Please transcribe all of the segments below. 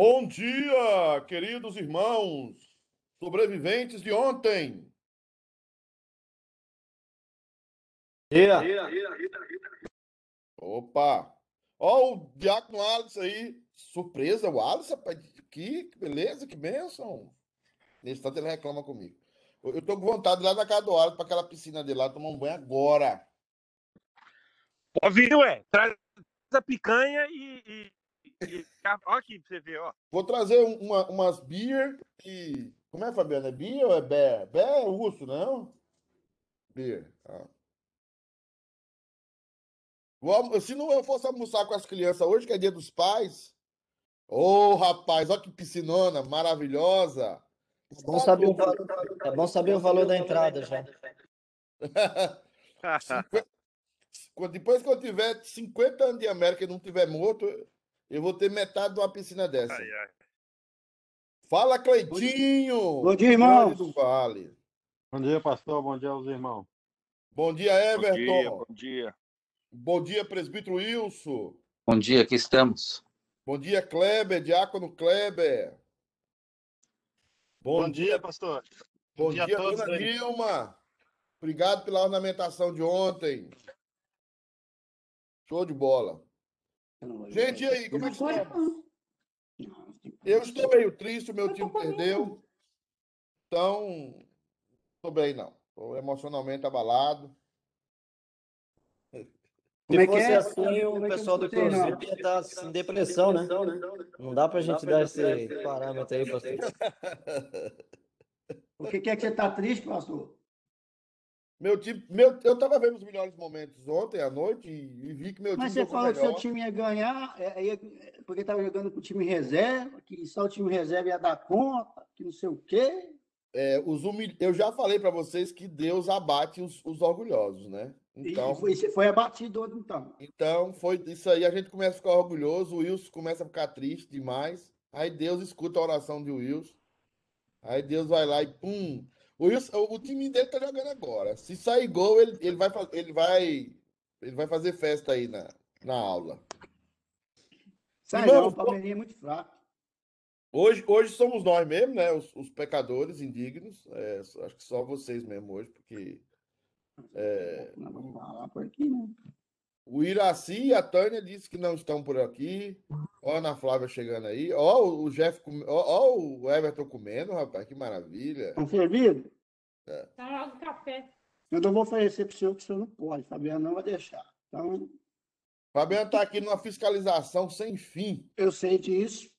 Bom dia, queridos irmãos, sobreviventes de ontem. Dia. Opa! Ó, o Diácono Alisson aí. Surpresa, o Alisson, rapaz. Que, que beleza, que bênção. Nesse tanto ele reclama comigo. Eu, eu tô com vontade de ir lá na casa do Alisson, para aquela piscina dele lá, tomar um banho agora. Ó, viu, é? Traz a picanha e. e, Ó aqui pra você ver, ó. Vou trazer um- uma, umas beer e. Como é, Fabiana? É beer ou é bear? Bear é urso, não? Beer. Ah. Vou Se não eu fosse almoçar com as crianças hoje, que é dia dos pais. Ô, rapaz, olha que piscinona maravilhosa. É bom saber o valor, é bom saber o valor da entrada já. Depois que eu tiver 50 anos de América e não tiver morto, eu vou ter metade de uma piscina dessa. Ai, ai. Fala, Cleitinho! Bom dia, do Vale. Bom dia, pastor. Bom dia aos irmãos. Bom dia, Bom dia, Everton. bom dia. Bom dia, presbítero Wilson. Bom dia, aqui estamos. Bom dia, Kleber, diácono Kleber. Bom, Bom dia, pastor. bom dia a dia, todos dona aí. Nilma. Obrigado pela ornamentação de ontem. Show de bola. Gente, e aí, como é que estamos? Eu estou meio triste, o meu time perdeu. Então, estou bem, não. Estou emocionalmente abalado. Como é Se que fosse é? assim, o é que eu pessoal do? Cruzeiro ia estar em depressão, né? Não dá pra gente dar esse parâmetro aí, pastor. O que é que você está triste, pastor? Meu time, meu, eu estava vendo os melhores momentos ontem à noite e, e vi que meu Mas time você jogou falou que seu time ia ganhar, é, ia- porque estava jogando com o time reserva, que só o time reserva ia dar conta, que não sei o quê. É, os humil... Eu já falei para vocês que Deus abate os, os orgulhosos, né? E Então, foi, você foi abatido ontem, então. então foi isso aí. A gente começa a ficar orgulhoso, o Wilson começa a ficar triste demais. Aí Deus escuta a oração de Wilson. Aí Deus vai lá e pum. O, Wilson, o, time dele tá jogando agora. Se sair gol, ele, ele, vai, ele, vai, ele vai fazer festa aí na, na aula. Sai não, o Palmeirinha é muito fraco. Hoje, hoje somos nós mesmo, né? Os, os pecadores indignos. É, acho que só vocês mesmo hoje, porque Não, vamos falar por aqui, né? O Iraci e a Tânia disse que não estão por aqui. Ó, a Ana Flávia chegando aí. Ó, o Jeff, come- ó, ó o Everton comendo, rapaz, que maravilha. Estão servidos? Tá lá no café. Eu não vou oferecer para o senhor, que o senhor não pode. Fabiano não vai deixar. Então, Fabiano tá aqui numa fiscalização sem fim. eu sei disso.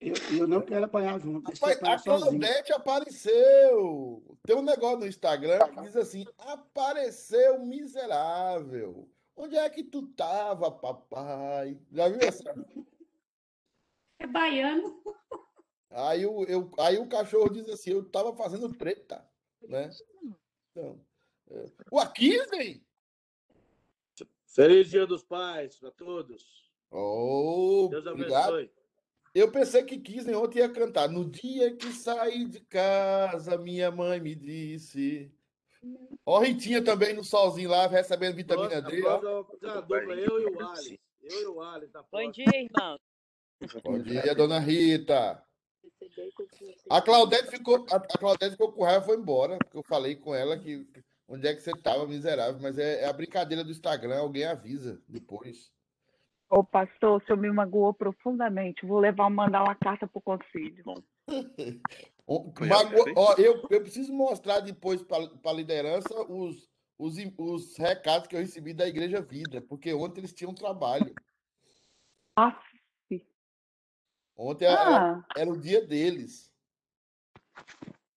Eu, eu não quero apanhar junto. Rapaz, apanhar a. Claudete apareceu. Tem um negócio no Instagram que diz assim: apareceu miserável. Onde é que tu tava, papai? Já viu essa? É baiano. Aí o, eu, aí o cachorro diz assim: eu tava fazendo treta, né? Então, é, o Akisney! Feliz Dia dos Pais para todos. Oh, Deus obrigado. abençoe. Eu pensei que Kisney ontem ia cantar. No dia que saí de casa, minha mãe me disse. Ó, Ritinha também no solzinho lá, recebendo vitamina D. eu e o Ali. Eu e o Ali, tá Bom dia, irmão. Bom dia, dona Rita. A Claudete ficou, a, a Claudete ficou com raiva e foi embora, porque eu falei com ela que onde é que você estava, miserável, mas é, é a brincadeira do Instagram, alguém avisa depois. Ô, pastor, o senhor me magoou profundamente. Vou levar, mandar uma carta pro conselho. Mago- ó, eu, eu preciso mostrar depois para a liderança os, os, os recados que eu recebi da Igreja Vida, porque ontem eles tinham trabalho. Ontem era, ah, era o dia deles.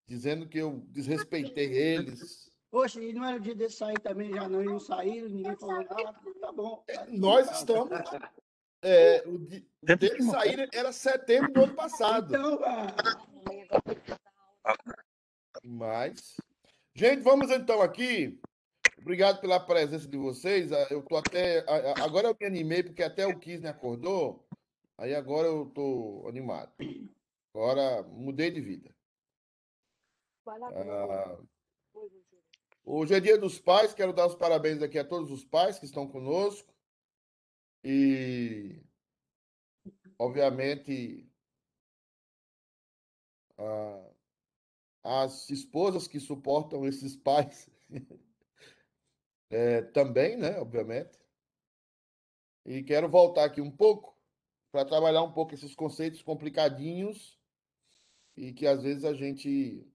Dizendo que eu desrespeitei eles. Poxa, e não era o dia de sair também, já não, não saíram, ninguém falou nada. Tá bom. Nós estamos. é, o di- o Sempre deles saíram era setembro do ano passado. Então, ah, Mas. Gente, vamos então aqui. Obrigado pela presença de vocês. Ah, Eu tô até. Agora eu me animei, porque até o Kisney acordou. Aí agora eu tô animado. Agora mudei de vida. Ah, Hoje é dia dos pais, quero dar os parabéns aqui a todos os pais que estão conosco. E, obviamente, a- as esposas que suportam esses pais é, também, né? Obviamente. E quero voltar aqui um pouco para trabalhar um pouco esses conceitos complicadinhos e que às vezes a gente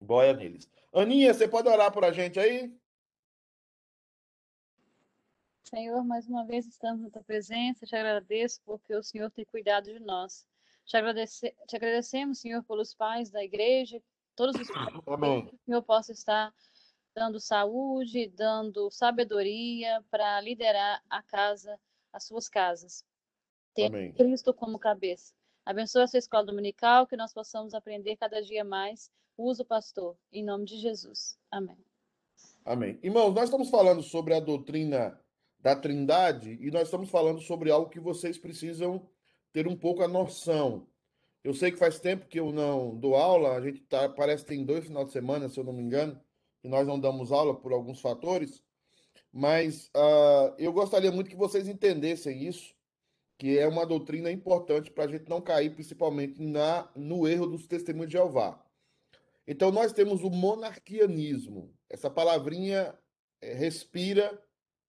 boia neles. Aninha, você pode orar por a gente aí? Senhor, mais uma vez estamos na tua presença, te agradeço porque o Senhor tem cuidado de nós. Te, agradece, te agradecemos, Senhor, pelos pais da igreja, todos os pais, Amém. que o Senhor possa estar dando saúde, dando sabedoria para liderar a casa, as suas casas. Ter Amém. Cristo como cabeça. Abençoa essa escola dominical, que nós possamos aprender cada dia mais. Usa o pastor, em nome de Jesus. Amém. Amém. Irmãos, nós estamos falando sobre a doutrina da Trindade e nós estamos falando sobre algo que vocês precisam ter um pouco a noção. Eu sei que faz tempo que eu não dou aula, a gente tá, parece que tem dois final de semana, se eu não me engano, que nós não damos aula por alguns fatores, mas ah, eu gostaria muito que vocês entendessem isso, que é uma doutrina importante para a gente não cair, principalmente na, no erro dos testemunhos de Jeová. Então, nós temos o monarquianismo. Essa palavrinha eh, respira,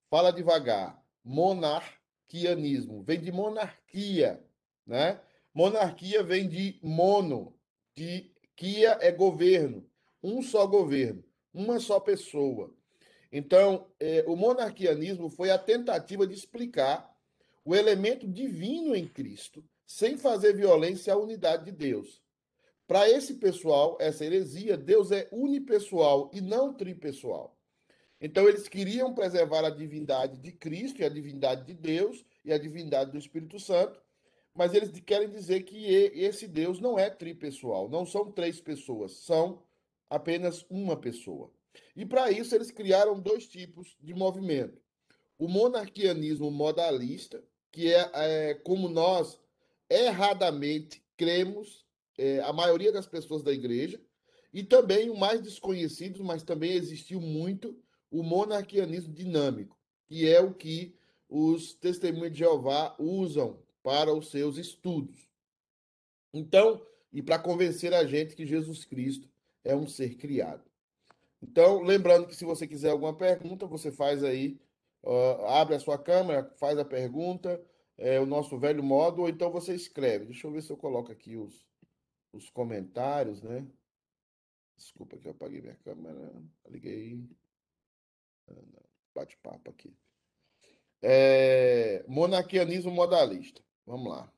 fala devagar. Monarquianismo. Vem de monarquia, né? Monarquia vem de mono, de quia é governo. Um só governo, uma só pessoa. Então, eh, o monarquianismo foi a tentativa de explicar o elemento divino em Cristo, sem fazer violência à unidade de Deus. Para esse pessoal, essa heresia, Deus é unipessoal e não tripessoal. Então, eles queriam preservar a divindade de Cristo e a divindade de Deus e a divindade do Espírito Santo, mas eles querem dizer que esse Deus não é tripessoal, não são três pessoas, são apenas uma pessoa. E para isso, eles criaram dois tipos de movimento: o monarquianismo modalista, que é, é como nós erradamente cremos é, a maioria das pessoas da igreja, e também o mais desconhecido, mas também existiu muito, o monarquianismo dinâmico, que é o que os testemunhos de Jeová usam para os seus estudos. Então, e para convencer a gente que Jesus Cristo é um ser criado. Então, lembrando que se você quiser alguma pergunta, você faz aí, uh, abre a sua câmera, faz a pergunta, é o nosso velho modo, ou então você escreve. Deixa eu ver se eu coloco aqui os, os comentários, né? Desculpa que eu apaguei minha câmera. Liguei. Bate-papo aqui. É, modalista. Vamos lá.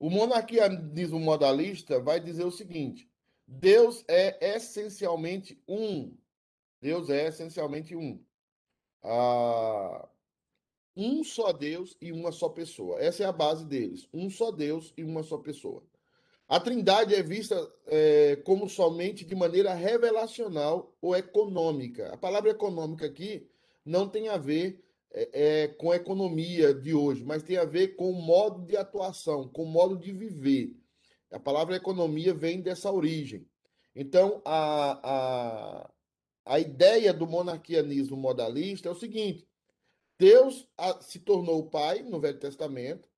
O monarquianismo modalista vai dizer o seguinte: Deus é essencialmente um. Deus é essencialmente um. Ah, um só Deus e uma só pessoa. Essa é a base deles. Um só Deus e uma só pessoa. A Trindade é vista é, como somente de maneira revelacional ou econômica. A palavra econômica aqui não tem a ver é, é, com a economia de hoje, mas tem a ver com o modo de atuação, com o modo de viver. A palavra economia vem dessa origem. Então, a, a, a ideia do monarquianismo modalista é o seguinte: Deus se tornou pai no Velho Testamento,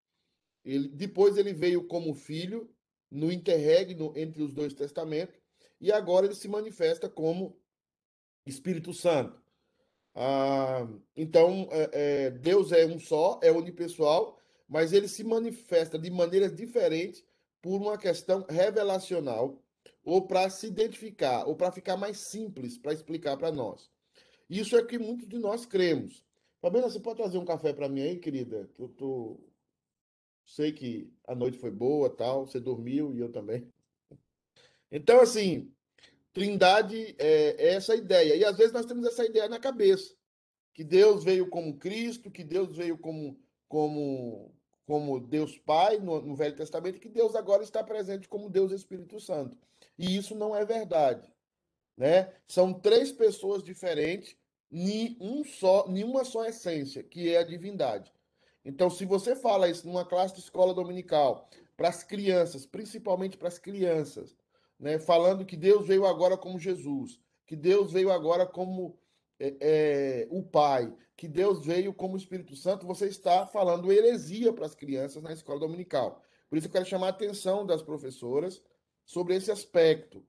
ele, depois ele veio como filho no interregno entre os dois testamentos, e agora ele se manifesta como Espírito Santo. Ah, então, é, é, Deus é um só, é unipessoal, mas ele se manifesta de maneiras diferentes por uma questão revelacional, ou para se identificar, ou para ficar mais simples para explicar para nós. Isso é que muitos de nós cremos. Fabiana, você pode trazer um café para mim aí, querida? Eu tô sei que a noite foi boa, tal, você dormiu e eu também. Então, assim, Trindade é, é essa ideia. E às vezes nós temos essa ideia na cabeça, que Deus veio como Cristo, que Deus veio como como como Deus Pai no, no Velho Testamento, que Deus agora está presente como Deus Espírito Santo. E isso não é verdade, né? São três pessoas diferentes, nem um só, nenhuma só essência, que é a divindade. Então, se você fala isso numa classe de escola dominical, para as crianças, principalmente para as crianças, né, falando que Deus veio agora como Jesus, que Deus veio agora como é, é, o Pai, que Deus veio como Espírito Santo, você está falando heresia para as crianças na escola dominical. Por isso eu quero chamar a atenção das professoras sobre esse aspecto.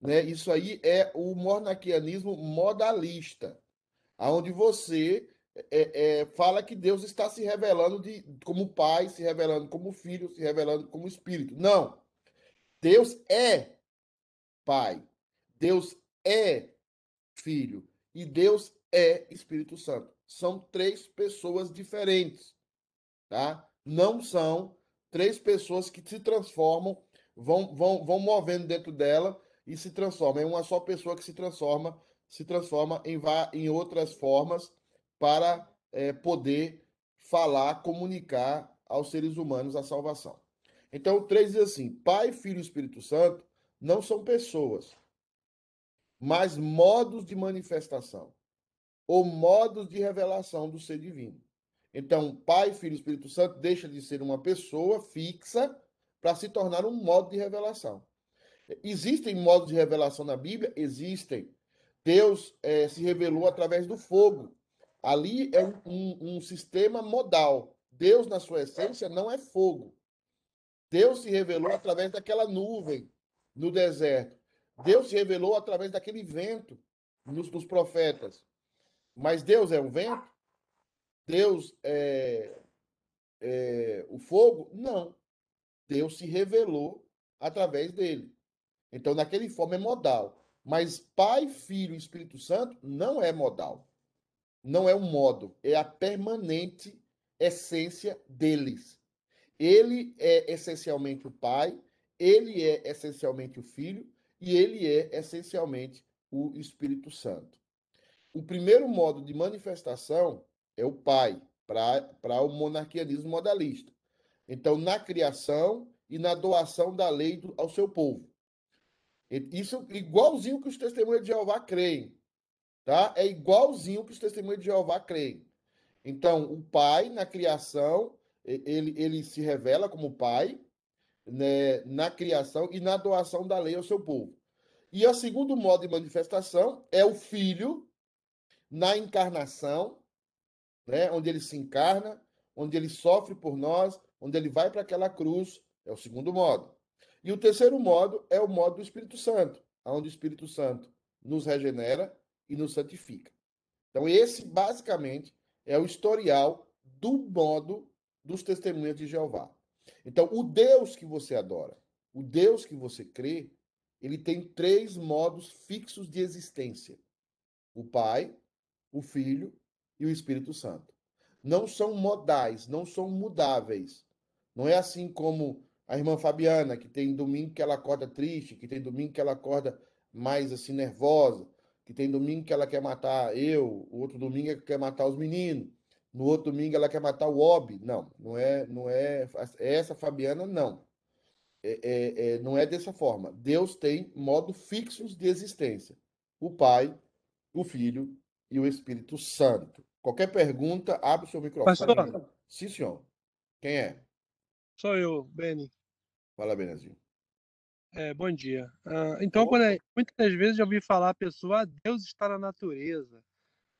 Né? Isso aí é o mornaquianismo modalista, aonde você é, é, fala que Deus está se revelando de, como Pai, se revelando como Filho, se revelando como Espírito. Não. Deus é Pai. Deus é Filho. E Deus é Espírito Santo. São três pessoas diferentes. Tá? Não são três pessoas que se transformam, vão, vão, vão movendo dentro dela e se transformam. É uma só pessoa que se transforma, se transforma em, em outras formas para é, poder falar, comunicar aos seres humanos a salvação. Então, o 3 diz assim: Pai, Filho e Espírito Santo não são pessoas, mas modos de manifestação ou modos de revelação do ser divino. Então, Pai, Filho e Espírito Santo deixa de ser uma pessoa fixa para se tornar um modo de revelação. Existem modos de revelação na Bíblia? Existem. Deus é, se revelou através do fogo. Ali é um, um, um sistema modal. Deus, na sua essência, não é fogo. Deus se revelou através daquela nuvem no deserto. Deus se revelou através daquele vento nos, nos profetas. Mas Deus é um vento? Deus é, é o fogo? Não. Deus se revelou através dele. Então, naquele forma é modal. Mas Pai, Filho e Espírito Santo não é modal. Não é um modo, é a permanente essência deles. Ele é essencialmente o Pai, ele é essencialmente o Filho e ele é essencialmente o Espírito Santo. O primeiro modo de manifestação é o Pai, para o monarquianismo modalista. Então, na criação e na doação da lei do, ao seu povo. Isso igualzinho que os testemunhos de Jeová creem. Tá? É igualzinho que os testemunhos de Jeová creem. Então, o pai, na criação, ele, ele se revela como pai, né, na criação e na doação da lei ao seu povo. E o segundo modo de manifestação é o filho, na encarnação, né, onde ele se encarna, onde ele sofre por nós, onde ele vai para aquela cruz, é o segundo modo. E o terceiro modo é o modo do Espírito Santo, onde o Espírito Santo nos regenera e nos santifica. Então, esse, basicamente, é o historial do modo dos testemunhas de Jeová. Então, o Deus que você adora, o Deus que você crê, ele tem três modos fixos de existência: o Pai, o Filho e o Espírito Santo. Não são modais, não são mudáveis. Não é assim como a irmã Fabiana, que tem domingo que ela acorda triste, que tem domingo que ela acorda mais assim nervosa, que tem domingo que ela quer matar eu, o outro domingo ela quer matar os meninos, no outro domingo ela quer matar o Obi. Não, não é, não é, essa Fabiana não. É, é, é, não é dessa forma. Deus tem modo fixos de existência: o Pai, o Filho e o Espírito Santo. Qualquer pergunta, abre o seu microfone. Pastor. Sim, senhor. Quem é? Sou eu, Beni. Fala, Benezinho. É, bom dia. Ah, então, quando é, muitas vezes já ouvi falar a pessoa, ah, Deus está na natureza,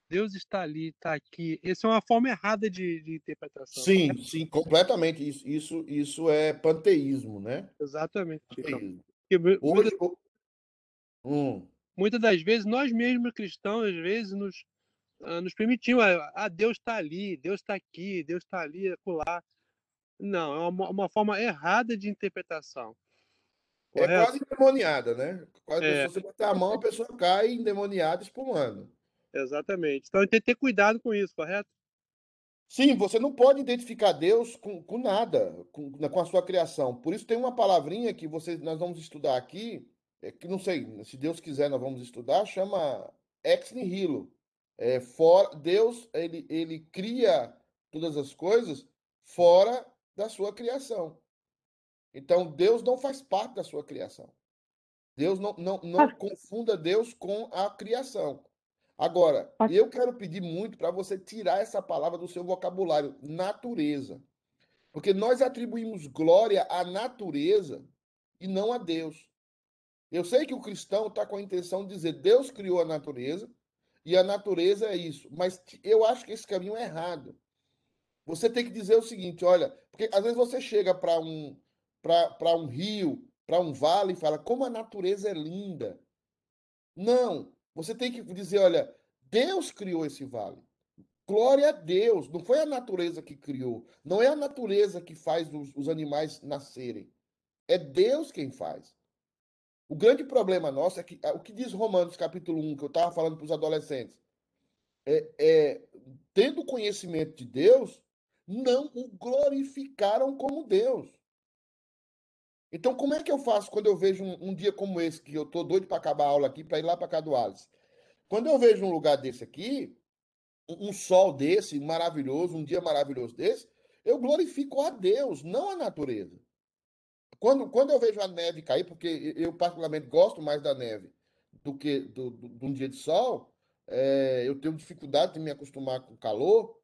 Deus está ali, está aqui. Essa é uma forma errada de, de interpretação. Sim, né? sim, completamente. Isso, isso, isso é panteísmo, né? Exatamente. Panteísmo. Então, Hoje, muitas, hum, muitas das vezes, nós mesmos cristãos, às vezes, nos, ah, nos permitimos, ah, ah, Deus está ali, Deus está aqui, Deus está ali, acolá. Não, é uma, uma forma errada de interpretação. é Correto? quase endemoniada, né? Quase É. se você botar a mão, a pessoa cai endemoniada, espumando. Exatamente. Então, tem que ter cuidado com isso, correto? Sim, você não pode identificar Deus com, com nada, com, com a sua criação. Por isso tem uma palavrinha que você, nós vamos estudar aqui, é, que não sei, se Deus quiser nós vamos estudar, chama ex nihilo. É, for, Deus, ele, ele cria todas as coisas fora da sua criação. Então, Deus não faz parte da sua criação. Deus não, não, não confunda Deus com a criação. Agora, eu quero pedir muito para você tirar essa palavra do seu vocabulário, natureza. Porque nós atribuímos glória à natureza e não a Deus. Eu sei que o cristão está com a intenção de dizer Deus criou a natureza e a natureza é isso, mas eu acho que esse caminho é errado. Você tem que dizer o seguinte, olha, porque às vezes você chega para um, para um rio, para um vale e fala como a natureza é linda. Não, você tem que dizer, olha, Deus criou esse vale. Glória a Deus, não foi a natureza que criou, não é a natureza que faz os, os animais nascerem. É Deus quem faz. O grande problema nosso é que o que diz Romanos capítulo 1, que eu estava falando para os adolescentes, é, é tendo conhecimento de Deus, não o glorificaram como Deus. Então, como é que eu faço quando eu vejo um, um dia como esse, que eu estou doido para acabar a aula aqui, para ir lá para cá do Alice? Quando eu vejo um lugar desse aqui, um, um sol desse, maravilhoso, um dia maravilhoso desse, eu glorifico a Deus, não a natureza. Quando, quando eu vejo a neve cair, porque eu particularmente gosto mais da neve do que do, do, de um dia de sol, é, eu tenho dificuldade de me acostumar com o calor.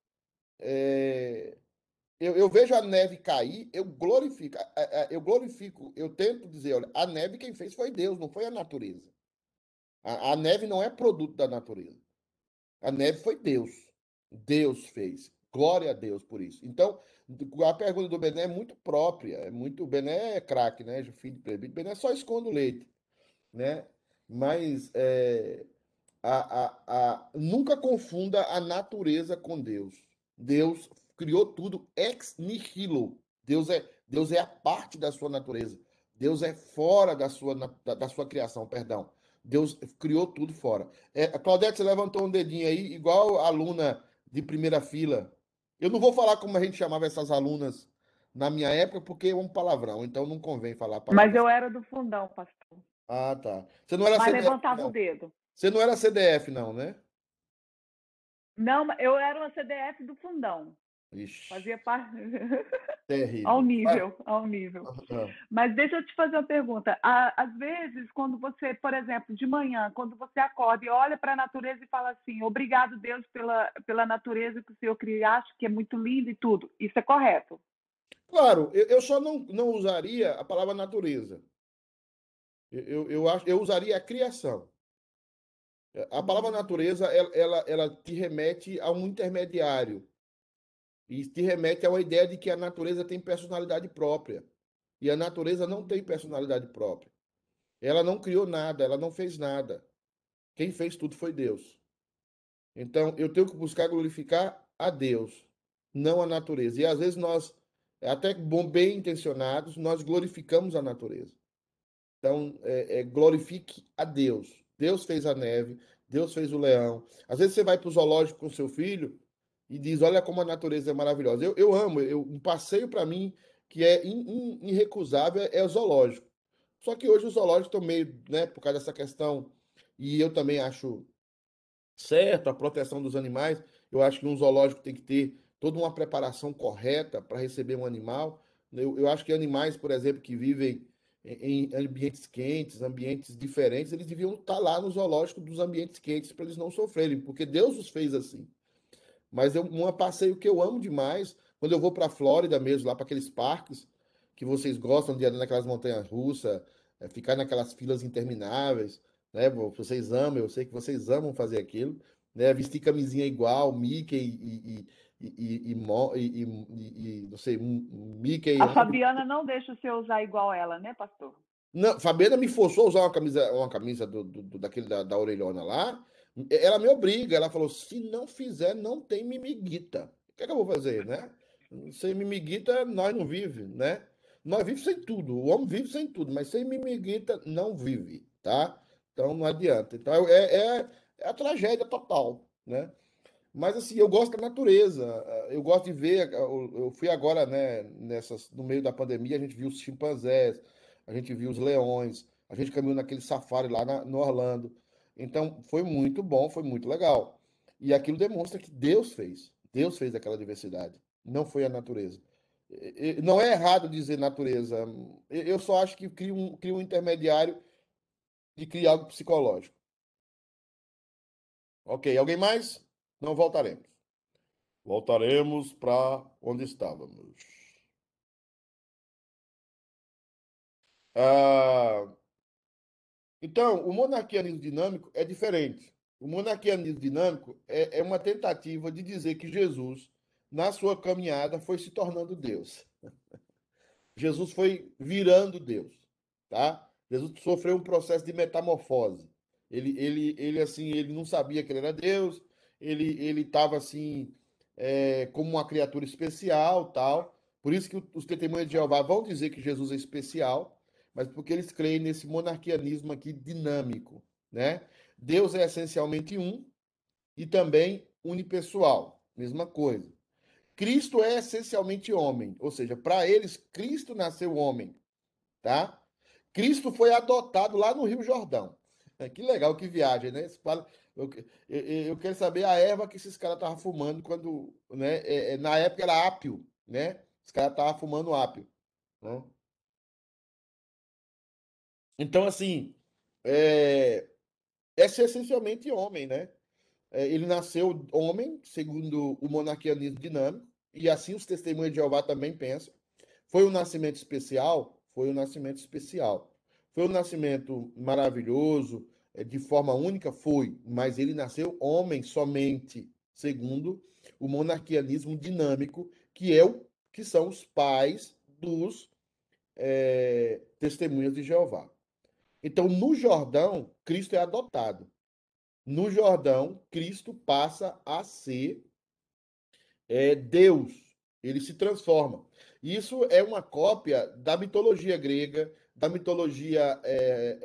É, eu, eu, vejo a neve cair, eu glorifico, eu glorifico, eu tento dizer, olha, a neve quem fez foi Deus, não foi a natureza. A, a neve não é produto da natureza. A neve foi Deus. Deus fez. Glória a Deus por isso. Então, a pergunta do Bené é muito própria, é muito. Bené é craque, né? Filho de proibido. Bené só esconde o leite, né? Mas é, a, a, a, nunca confunda a natureza com Deus. Deus criou tudo ex nihilo. Deus é, Deus é a parte da sua natureza. Deus é fora da sua, da, da sua criação, perdão. Deus criou tudo fora. É, Claudete, você levantou um dedinho aí, igual aluna de primeira fila eu não vou falar como a gente chamava essas alunas na minha época, porque é um palavrão, então não convém falar palavrão. Mas eu era do fundão, pastor. Ah, tá. Você não era Mas CDF, levantava não. o dedo. Você não era CDF, não, né? Não, eu era uma CDF do fundão. Ixi. Fazia parte. Terrível. ao nível, ao nível. Mas deixa eu te fazer uma pergunta. Às vezes, quando você, por exemplo, de manhã, quando você acorda e olha para a natureza e fala assim, obrigado, Deus, pela, pela natureza que o Senhor criaste, que é muito linda e tudo. Isso é correto? Claro, eu, eu só não, não usaria a palavra natureza. Eu, eu, acho, eu usaria a criação. A palavra uhum. natureza, ela, ela, ela te remete a um intermediário e te remete uma ideia de que a natureza tem personalidade própria. E a natureza não tem personalidade própria. Ela não criou nada, ela não fez nada. Quem fez tudo foi Deus. Então, eu tenho que buscar glorificar a Deus, não a natureza. E às vezes nós, até bem intencionados, nós glorificamos a natureza. Então, é, é, glorifique a Deus. Deus fez a neve, Deus fez o leão. Às vezes você vai para o zoológico com seu filho e diz: Olha como a natureza é maravilhosa. Eu, eu amo, eu, um passeio para mim que é in, in, irrecusável é o zoológico. Só que hoje os zoológicos estão meio, né, por causa dessa questão, e eu também acho certo a proteção dos animais. Eu acho que um zoológico tem que ter toda uma preparação correta para receber um animal. Eu, eu acho que animais, por exemplo, que vivem em ambientes quentes, ambientes diferentes, eles deviam estar lá no zoológico dos ambientes quentes para eles não sofrerem, porque Deus os fez assim. Mas é um passeio que eu amo demais, quando eu vou para a Flórida mesmo, lá para aqueles parques que vocês gostam de andar naquelas montanhas russas, é, ficar naquelas filas intermináveis, né? Vocês amam, eu sei que vocês amam fazer aquilo, né? Vestir camisinha igual, Mickey e, e, e, e, e não sei, Mickey. A Fabiana não deixa você usar igual ela, né, pastor? Não, Fabiana me forçou a usar uma camisa, uma camisa do, do daquele da, da orelhona lá, ela me obriga, ela falou: se não fizer, não tem mimiguita. O que, é que eu vou fazer, né? Sem mimiguita, nós não vive, né? Nós vivemos sem tudo. O homem vive sem tudo, mas sem mimiguita não vive, tá? Então não adianta. Então é, é, é a tragédia total, né? Mas assim, eu gosto da natureza. Eu gosto de ver. Eu fui agora, né, nessas, no meio da pandemia, a gente viu os chimpanzés, a gente viu os leões, a gente caminhou naquele safari lá na, no Orlando. Então, foi muito bom, foi muito legal. E aquilo demonstra que Deus fez. Deus fez aquela diversidade. Não foi a natureza. Não é errado dizer natureza. Eu só acho que cria um, cria um intermediário de criar algo psicológico. Ok, alguém mais? Não voltaremos. Voltaremos para onde estávamos. Ah, então, o monarquianismo dinâmico é diferente. O monarquianismo dinâmico é, é uma tentativa de dizer que Jesus, na sua caminhada, foi se tornando Deus. Jesus foi virando Deus, tá? Jesus sofreu um processo de metamorfose. Ele, ele, ele assim, ele não sabia que ele era Deus, ele ele estava assim é, como uma criatura especial, tal. Por isso que os testemunhos de Jeová vão dizer que Jesus é especial, mas porque eles creem nesse monarquianismo aqui dinâmico, né? Deus é essencialmente um e também unipessoal, mesma coisa. Cristo é essencialmente homem, ou seja, para eles Cristo nasceu homem, tá? Cristo foi adotado lá no Rio Jordão. Que legal, que viagem, né? Eu, quero saber a erva que esses caras estavam fumando quando, né? É, é, na época era ápio, né? Os caras estavam fumando ápio. Né? Então, assim, é, é essencialmente homem, né? É, ele nasceu homem, segundo o monarquianismo dinâmico, e assim os testemunhos de Jeová também pensam. Foi um nascimento especial? Foi um nascimento especial. Foi um nascimento maravilhoso, é, de forma única? Foi, mas ele nasceu homem somente, segundo o monarquianismo dinâmico, que é o que são os pais dos é, testemunhas de Jeová. Então, no Jordão, Cristo é adotado. No Jordão, Cristo passa a ser é, Deus. Ele se transforma. Isso é uma cópia da mitologia grega, da mitologia é,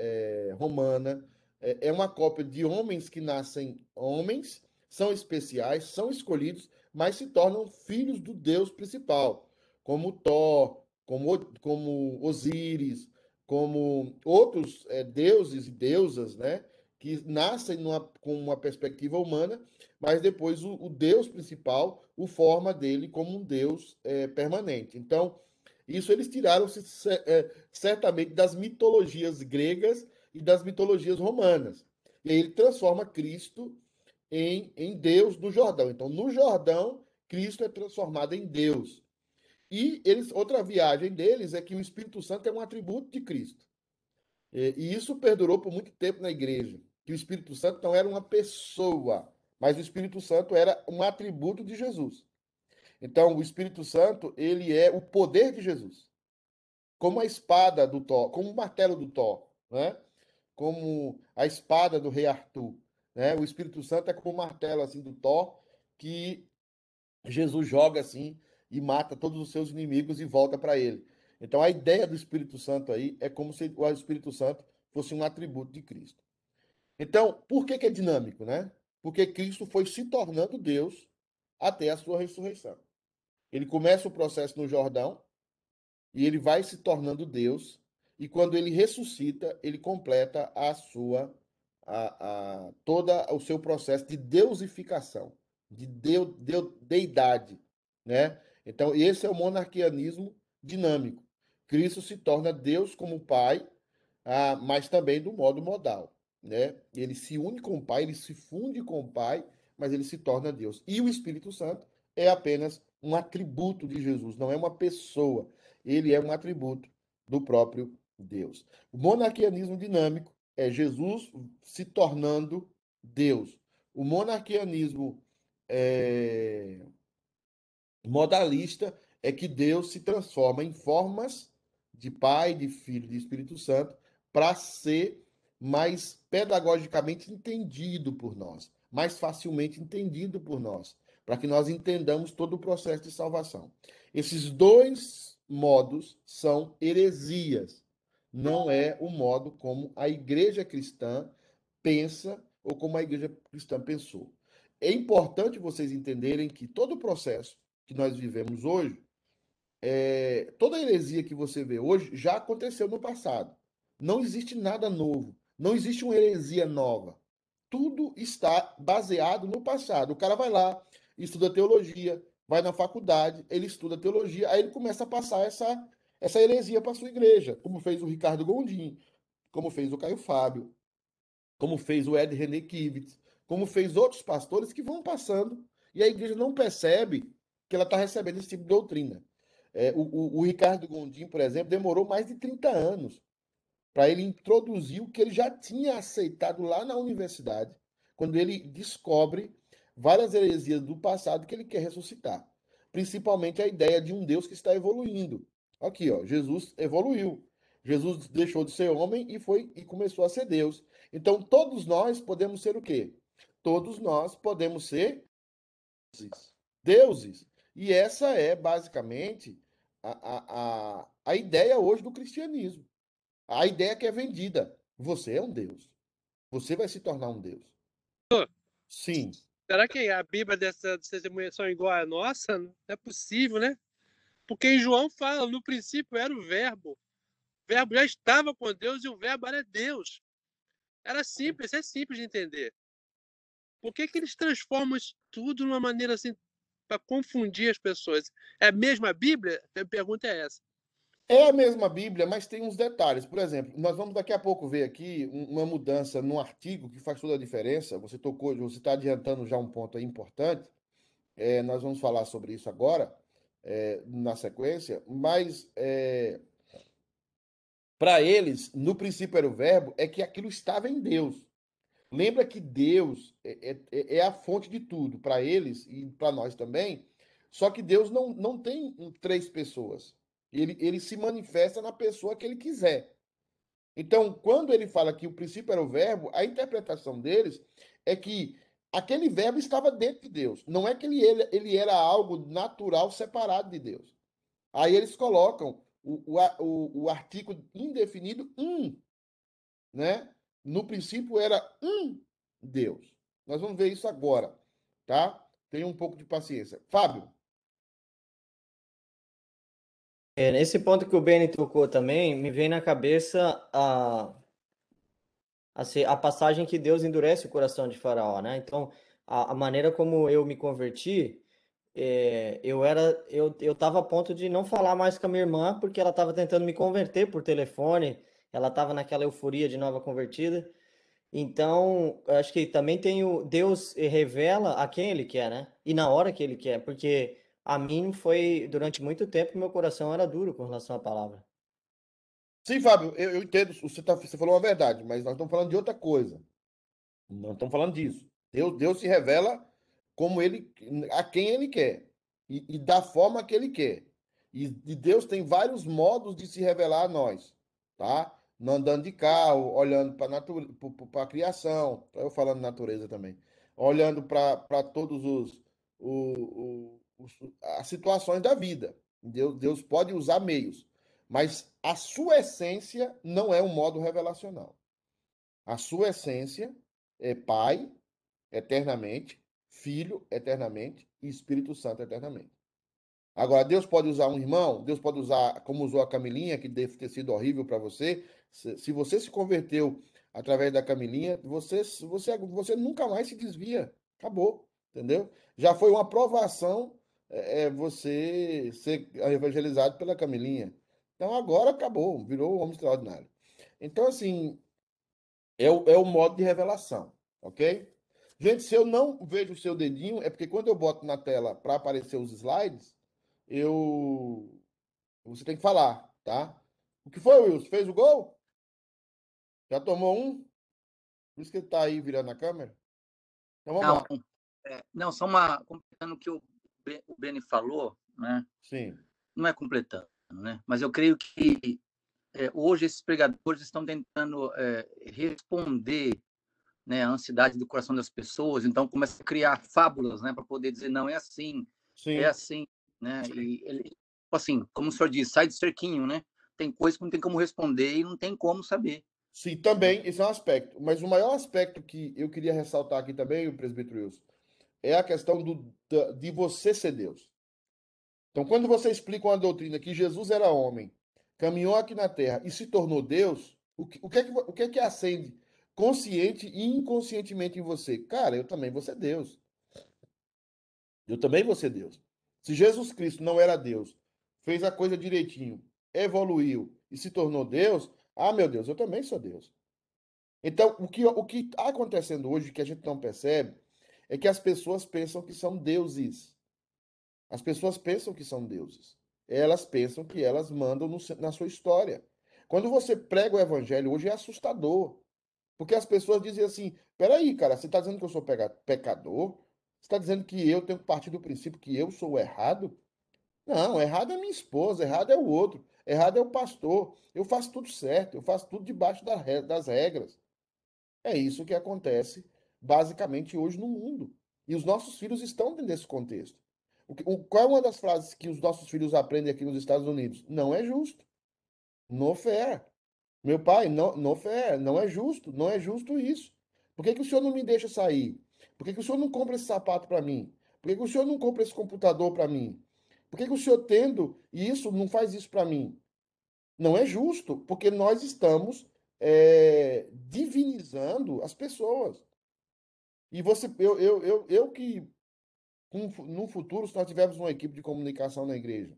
é, romana. É, é uma cópia de homens que nascem homens, são especiais, são escolhidos, mas se tornam filhos do Deus principal, como Thor, como, como Osíris, como outros é, deuses e deusas, né? Que nascem numa, com uma perspectiva humana, mas depois o, o Deus principal o forma dele como um Deus é, permanente. Então, isso eles tiraram é, certamente das mitologias gregas e das mitologias romanas. E aí ele transforma Cristo em, em Deus no Jordão. Então, no Jordão, Cristo é transformado em Deus. E eles, outra viagem deles é que o Espírito Santo é um atributo de Cristo. E, isso perdurou por muito tempo na igreja. Que o Espírito Santo não era uma pessoa, mas o Espírito Santo era um atributo de Jesus. Então, o Espírito Santo, ele é o poder de Jesus. Como a espada do Thor, como o martelo do Thor, né? Como a espada do rei Arthur, né? O Espírito Santo é como o martelo assim do Thor que Jesus joga assim e mata todos os seus inimigos e volta para ele. Então a ideia do Espírito Santo aí é como se o Espírito Santo fosse um atributo de Cristo. Então, por que, que é dinâmico, né? Porque Cristo foi se tornando Deus até a sua ressurreição. Ele começa o processo no Jordão e ele vai se tornando Deus e quando ele ressuscita, ele completa a sua a, a toda o seu processo de deusificação, de deu, deu, deidade, né? Então, esse é o monarquianismo dinâmico. Cristo se torna Deus como Pai, ah, mas também do modo modal. Né? Ele se une com o Pai, ele se funde com o Pai, mas ele se torna Deus. E o Espírito Santo é apenas um atributo de Jesus, não é uma pessoa. Ele é um atributo do próprio Deus. O monarquianismo dinâmico é Jesus se tornando Deus. O monarquianismo é, modalista é que Deus se transforma em formas de Pai, de Filho, de Espírito Santo, para ser mais pedagogicamente entendido por nós, mais facilmente entendido por nós, para que nós entendamos todo o processo de salvação. Esses dois modos são heresias. Não é o modo como a igreja cristã pensa ou como a igreja cristã pensou. É importante vocês entenderem que todo o processo que nós vivemos hoje, é, toda heresia que você vê hoje já aconteceu no passado. Não existe nada novo. Não existe uma heresia nova. Tudo está baseado no passado. O cara vai lá, estuda teologia, vai na faculdade, ele estuda teologia, aí ele começa a passar essa, essa heresia para sua igreja, como fez o Ricardo Gondim, como fez o Caio Fábio, como fez o Ed René Kivitz, como fez outros pastores que vão passando e a igreja não percebe que ela está recebendo esse tipo de doutrina. É, o, o, o, Ricardo Gondim, por exemplo, demorou mais de 30 anos para ele introduzir o que ele já tinha aceitado lá na universidade, quando ele descobre várias heresias do passado que ele quer ressuscitar. Principalmente a ideia de um Deus que está evoluindo, Aqui, ó, Jesus evoluiu. Jesus deixou de ser homem e foi e começou a ser Deus. Então, todos nós podemos ser o quê? Todos nós podemos ser deuses. deuses. E essa é basicamente a, a, a, ideia hoje do cristianismo. A ideia que é vendida. Você é um Deus. Você vai se tornar um Deus. Sim. Será que a Bíblia dessa testemunha são igual à nossa? Não é possível, né? Porque João fala, no princípio era o verbo. O verbo já estava com Deus e o verbo era Deus. Era simples, é simples de entender. Por que, que eles transformam isso tudo de uma maneira assim para confundir as pessoas? É a mesma Bíblia? A pergunta é essa. É a mesma Bíblia, mas tem uns detalhes. Por exemplo, nós vamos daqui a pouco ver aqui uma mudança no artigo que faz toda a diferença. Você tocou, você está adiantando já um ponto importante. É, nós vamos falar sobre isso agora, é, na sequência, mas é, para eles, no princípio era o verbo, é que aquilo estava em Deus. Lembra que Deus é, é, é a fonte de tudo, para eles e para nós também. Só que Deus não, não tem três pessoas. Ele, ele se manifesta na pessoa que ele quiser. Então, quando ele fala que o princípio era o verbo, a interpretação deles é que aquele verbo estava dentro de Deus. Não é que ele, ele, era algo natural separado de Deus. Aí eles colocam o, o, o artigo indefinido um, né? No princípio era um Deus. Nós vamos ver isso agora, tá? Tenha um pouco de paciência. Fábio. É, nesse ponto que o Benny tocou também, me vem na cabeça a, a, a passagem que Deus endurece o coração de Faraó, né? Então, a, a maneira como eu me converti, é, eu era, eu, eu tava a ponto de não falar mais com a minha irmã, porque ela estava tentando me converter por telefone, ela estava naquela euforia de nova convertida. Então, acho que também tem o Deus revela a quem ele quer, né? E na hora que ele quer, porque a mim foi, durante muito tempo, meu coração era duro com relação à palavra. Sim, Fábio, eu, eu entendo, você, tá, você falou a verdade, mas nós estamos falando de outra coisa. Não estamos falando disso. Deus, Deus se revela como ele, a quem ele quer e, e da forma que ele quer. E, e, Deus tem vários modos de se revelar a nós, tá? Andando de carro, olhando para a criação, eu falando natureza também, olhando para todos os, os, as situações da vida. Deus, Deus pode usar meios, mas a sua essência não é um modo revelacional. A sua essência é Pai eternamente, Filho eternamente e Espírito Santo eternamente. Agora, Deus pode usar um irmão, Deus pode usar, como usou a Camilinha, que deve ter sido horrível para você. Se você se converteu através da Camilinha, você, você, você nunca mais se desvia. Acabou, entendeu? Já foi uma aprovação é, é você ser evangelizado pela Camilinha. Então agora acabou, virou um homem extraordinário. Então, assim, é o, é o modo de revelação, ok? Gente, se eu não vejo o seu dedinho, é porque quando eu boto na tela para aparecer os slides, eu. Você tem que falar, tá? O que foi, Wilson? Fez o gol? Já tomou um? Por isso que ele tá aí virando a câmera? Então vamos não, lá. É, não, só uma. Completando o que o o Beni falou, né? Sim. Não é completando, né? Mas eu creio que é, hoje esses pregadores estão tentando é, responder né, a ansiedade do coração das pessoas, então começa a criar fábulas, né, para poder dizer não é assim, Sim. é assim, né? E ele, tipo assim, como o senhor diz, sai do cerquinho, né? Tem coisas que não tem como responder e não tem como saber. Sim, também, esse é um aspecto. Mas o maior aspecto que eu queria ressaltar aqui também, o presbítero Wilson, é a questão do, de você ser Deus. Então, quando você explica uma doutrina que Jesus era homem, caminhou aqui na terra e se tornou Deus, o que, o que, é, que, o que, é que acende consciente e inconscientemente em você? Cara, eu também vou ser Deus. Eu também vou ser Deus. Se Jesus Cristo não era Deus, fez a coisa direitinho, evoluiu e se tornou Deus, ah, meu Deus, eu também sou Deus. Então, o que o está acontecendo hoje, que a gente não percebe, é que as pessoas pensam que são deuses. As pessoas pensam que são deuses. Elas pensam que elas mandam no, na sua história. Quando você prega o evangelho, hoje é assustador. Porque as pessoas dizem assim: peraí, cara, você está dizendo que eu sou pecador? Você está dizendo que eu tenho que partir do princípio que eu sou errado? Não, errado é minha esposa, errado é o outro, errado é o pastor. Eu faço tudo certo, eu faço tudo debaixo das regras. É isso que acontece basicamente hoje no mundo. E os nossos filhos estão dentro desse contexto. O, qual é uma das frases que os nossos filhos aprendem aqui nos Estados Unidos? Não é justo. No fair. Meu pai, no, no fair. Não é justo. Não é justo isso. Por que, que o senhor não me deixa sair? Por que, que o senhor não compra esse sapato para mim? Por que, que o senhor não compra esse computador para mim? Por que, que o senhor tendo isso não faz isso para mim? Não é justo, porque nós estamos é, divinizando as pessoas. E você, eu, eu, eu, eu que, no futuro, se nós tivermos uma equipe de comunicação na igreja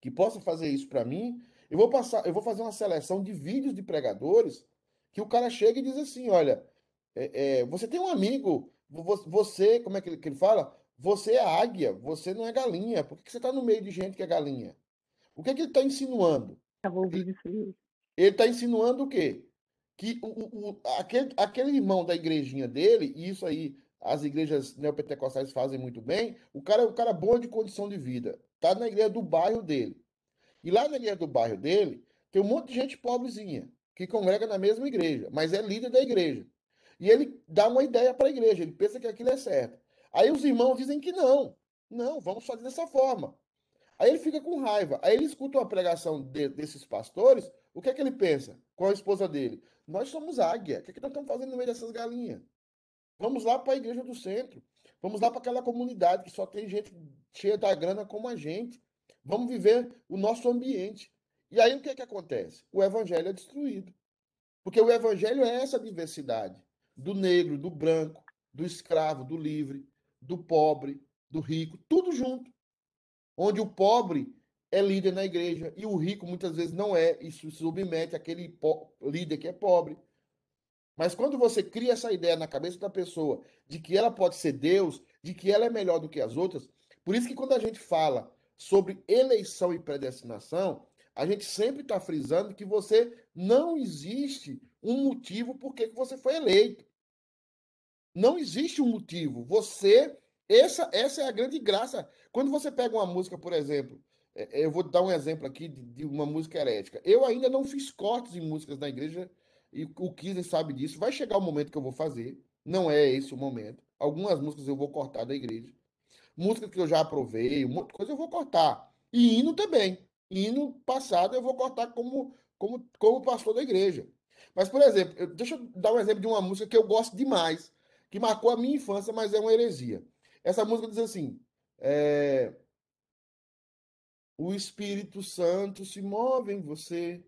que possa fazer isso para mim, eu vou passar, eu vou fazer uma seleção de vídeos de pregadores que o cara chega e diz assim, olha, é, é, você tem um amigo, você, como é que ele, que ele fala? Você é águia, você não é galinha. Por que você está no meio de gente que é galinha? O que, é que ele está insinuando? Ele está insinuando o quê? Que o, o, aquele, aquele irmão da igrejinha dele, e isso aí as igrejas neopentecostais fazem muito bem, o cara, o cara é bom de condição de vida. Está na igreja do bairro dele. E lá na igreja do bairro dele, tem um monte de gente pobrezinha, que congrega na mesma igreja, mas é líder da igreja. E ele dá uma ideia para a igreja, ele pensa que aquilo é certo. Aí os irmãos dizem que não. Não, vamos fazer dessa forma. Aí ele fica com raiva. Aí ele escuta uma pregação de, desses pastores. O que é que ele pensa com a esposa dele? Nós somos águia. O que é que nós estamos fazendo no meio dessas galinhas? Vamos lá para a igreja do centro. Vamos lá para aquela comunidade que só tem gente cheia da grana como a gente. Vamos viver o nosso ambiente. E aí o que é que acontece? O evangelho é destruído. Porque o evangelho é essa diversidade do negro, do branco, do escravo, do livre, do pobre, do rico, tudo junto onde o pobre é líder na igreja e o rico muitas vezes não é e se submete àquele líder que é pobre. Mas quando você cria essa ideia na cabeça da pessoa de que ela pode ser Deus, de que ela é melhor do que as outras, por isso que quando a gente fala sobre eleição e predestinação, a gente sempre está frisando que você não existe um motivo por que você foi eleito. Não existe um motivo. Você essa, essa é a grande graça. Quando você pega uma música, por exemplo, é, é, eu vou dar um exemplo aqui de, uma música herética. Eu ainda não fiz cortes em músicas na igreja, e o Kizen sabe disso. Vai chegar o momento que eu vou fazer. Não é esse o momento. Algumas músicas eu vou cortar da igreja. Músicas que eu já aprovei, um monte de coisa eu vou cortar. E hino também. Hino passado eu vou cortar como, como, como pastor da igreja. Mas, por exemplo, eu, deixa eu dar um exemplo de uma música que eu gosto demais, que marcou a minha infância, mas é uma heresia. Essa música diz assim: é, o Espírito Santo se move em você.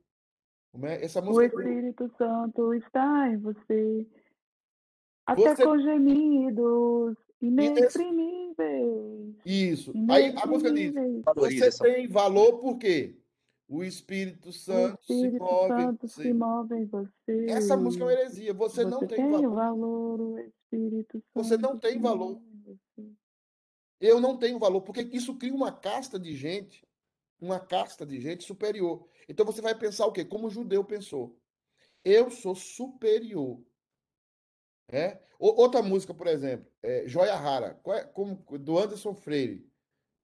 Como é? Essa música... O Espírito Santo está em você. Até você... com gemidos inexprimíveis. Isso. Aí a música diz: Você tem valor por quê? O Espírito Santo, o Espírito se, move Santo se move em você. Essa música é uma heresia. Você, você não tem, tem valor. valor. O Espírito Santo você não tem valor. Eu não tenho valor, porque isso cria uma casta de gente, uma casta de gente superior. Então você vai pensar o quê? Como o judeu pensou. Eu sou superior. É? Outra música, por exemplo, é Joia Rara, é, como, do Anderson Freire.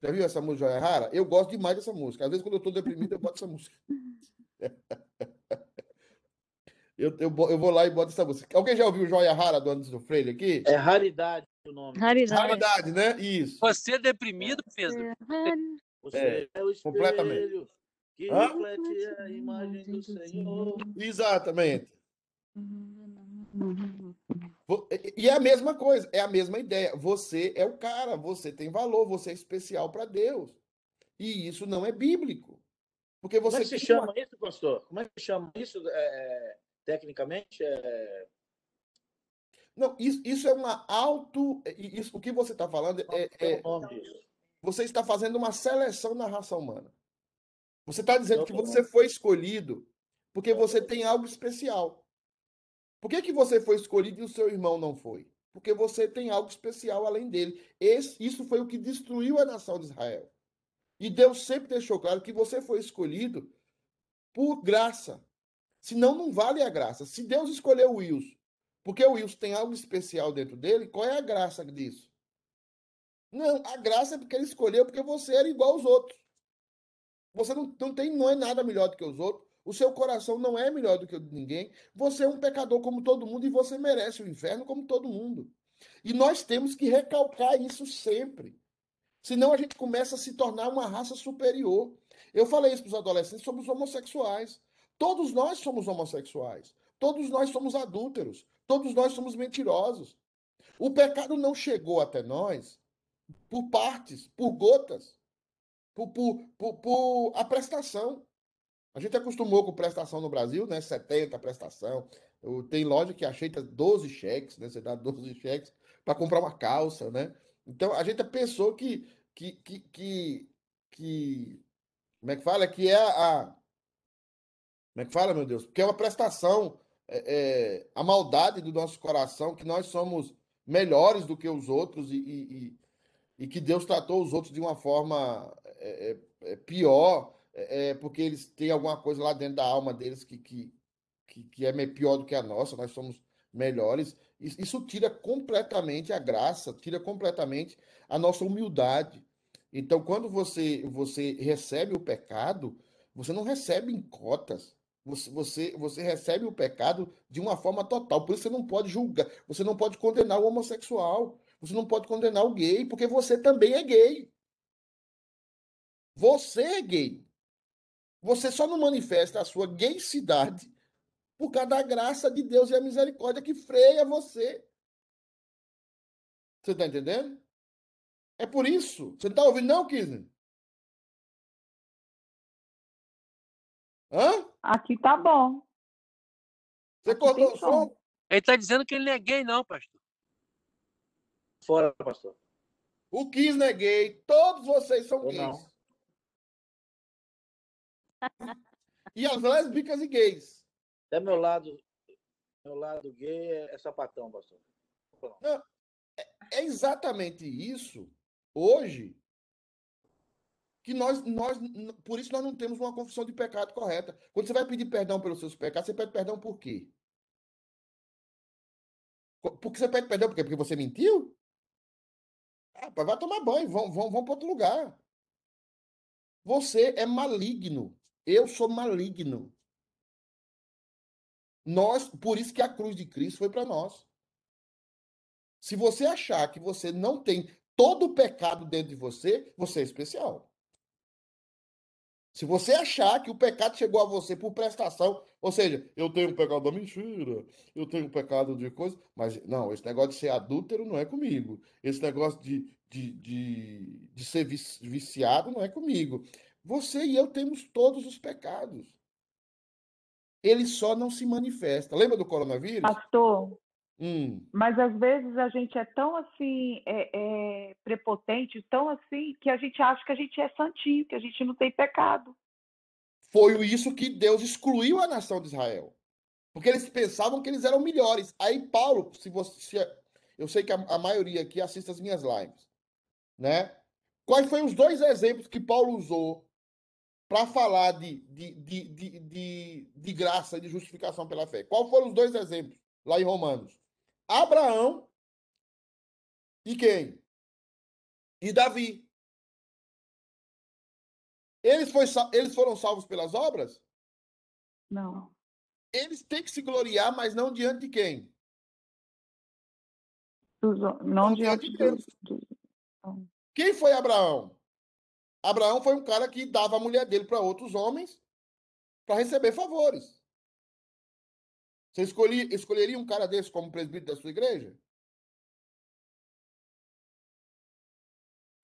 Já viu essa música Joia Rara? Eu gosto demais dessa música. Às vezes, quando eu estou deprimido, eu boto essa música. eu, eu, eu, vou lá e boto essa música. Alguém já ouviu Joia Rara do Anderson Freire aqui? É raridade o nome. Raridade. Raridade, né? Isso. Você é deprimido, Pedro? Você é, é o espelho completamente. que Hã? reflete a imagem do Senhor. Exatamente. E é a mesma coisa, é a mesma ideia. Você é o cara, você tem valor, você é especial para Deus. E isso não é bíblico. Porque você Como é que se chama isso, pastor? Como é que se chama isso é, tecnicamente? É... Não, isso, isso é uma auto. Isso, o que você está falando é, é, Você está fazendo uma seleção na raça humana. Você está dizendo que você foi escolhido porque você tem algo especial. Por que, que você foi escolhido e o seu irmão não foi? Porque você tem algo especial além dele. Esse, isso foi o que destruiu a nação de Israel. E Deus sempre deixou claro que você foi escolhido por graça. Senão, não vale a graça. Se Deus escolheu o Wilson porque o Wilson tem algo especial dentro dele. Qual é a graça disso? Não, a graça é porque ele escolheu porque você era igual aos outros. Você não, não, tem, não é nada melhor do que os outros. O seu coração não é melhor do que o de ninguém. Você é um pecador como todo mundo e você merece o inferno como todo mundo. E nós temos que recalcar isso sempre. Senão a gente começa a se tornar uma raça superior. Eu falei isso para os adolescentes sobre os homossexuais. Todos nós somos homossexuais. Todos nós somos adúlteros. Todos nós somos mentirosos. O pecado não chegou até nós por partes, por gotas, por, por, por, por a prestação. A gente acostumou com prestação no Brasil, né? 70 prestação. Tem loja que aceita 12 cheques, né? Você dá 12 cheques para comprar uma calça, né? Então a gente pensou que, que, que, que, que como é que fala? Que é a, como é que fala, meu Deus? Que é uma prestação, é, é, a maldade do nosso coração, que nós somos melhores do que os outros e, e, e que Deus tratou os outros de uma forma é, é, é pior, é, é, porque eles têm alguma coisa lá dentro da alma deles que, que, que, que é pior do que a nossa, nós somos melhores. Isso tira completamente a graça, tira completamente a nossa humildade. Então, quando você, você recebe o pecado, você não recebe em cotas. Você, você, você recebe o pecado de uma forma total. Por isso você não pode julgar, você não pode condenar o homossexual, você não pode condenar o gay, porque você também é gay. Você é gay. Você só não manifesta a sua gaycidade por causa da graça de Deus e a misericórdia que freia você. Você está entendendo? É por isso. Você não está ouvindo, não, Kisner? Hã? Aqui tá bom. Você Aqui cortou o som? Ele está dizendo que ele não é gay, não, pastor. Fora, pastor. O Kisner é gay. Todos vocês são gays. Não. E as lésbicas e gays. Até meu lado, meu lado gay é, é sapatão, pastor. Não, é, é exatamente isso, hoje, que nós, nós, por isso nós não temos uma confissão de pecado correta. Quando você vai pedir perdão pelos seus pecados, você pede perdão por quê? Porque você pede perdão porque, porque você mentiu? Ah, vai tomar banho, vão, vão, vão para outro lugar. Você é maligno. Eu sou maligno. Nós, por isso que a cruz de Cristo foi para nós. Se você achar que você não tem todo o pecado dentro de você, você é especial. Se você achar que o pecado chegou a você por prestação, ou seja, eu tenho o pecado da mentira, eu tenho o pecado de coisa, mas não, esse negócio de ser adúltero não é comigo. Esse negócio de, de, de, de ser viciado não é comigo. Você e eu temos todos os pecados ele só não se manifesta. Lembra do coronavírus? Pastor, hum. mas às vezes a gente é tão assim, é, é, prepotente, tão assim, que a gente acha que a gente é santinho, que a gente não tem pecado. Foi isso que Deus excluiu a nação de Israel. Porque eles pensavam que eles eram melhores. Aí Paulo, se você. Se, eu sei que a, a maioria aqui assiste as minhas lives. Né? Quais foram os dois exemplos que Paulo usou para falar de, de, de, de, de, graça e de justificação pela fé. Qual foram os dois exemplos lá em Romanos? Abraão e quem? E Davi. Eles, foi, eles foram salvos pelas obras? Não. Eles têm que se gloriar, mas não diante de quem? Não, não diante de Deus. Quem foi Abraão? Abraão foi um cara que dava a mulher dele para outros homens para receber favores. Você escolhi, escolheria um cara desse como presbítero da sua igreja?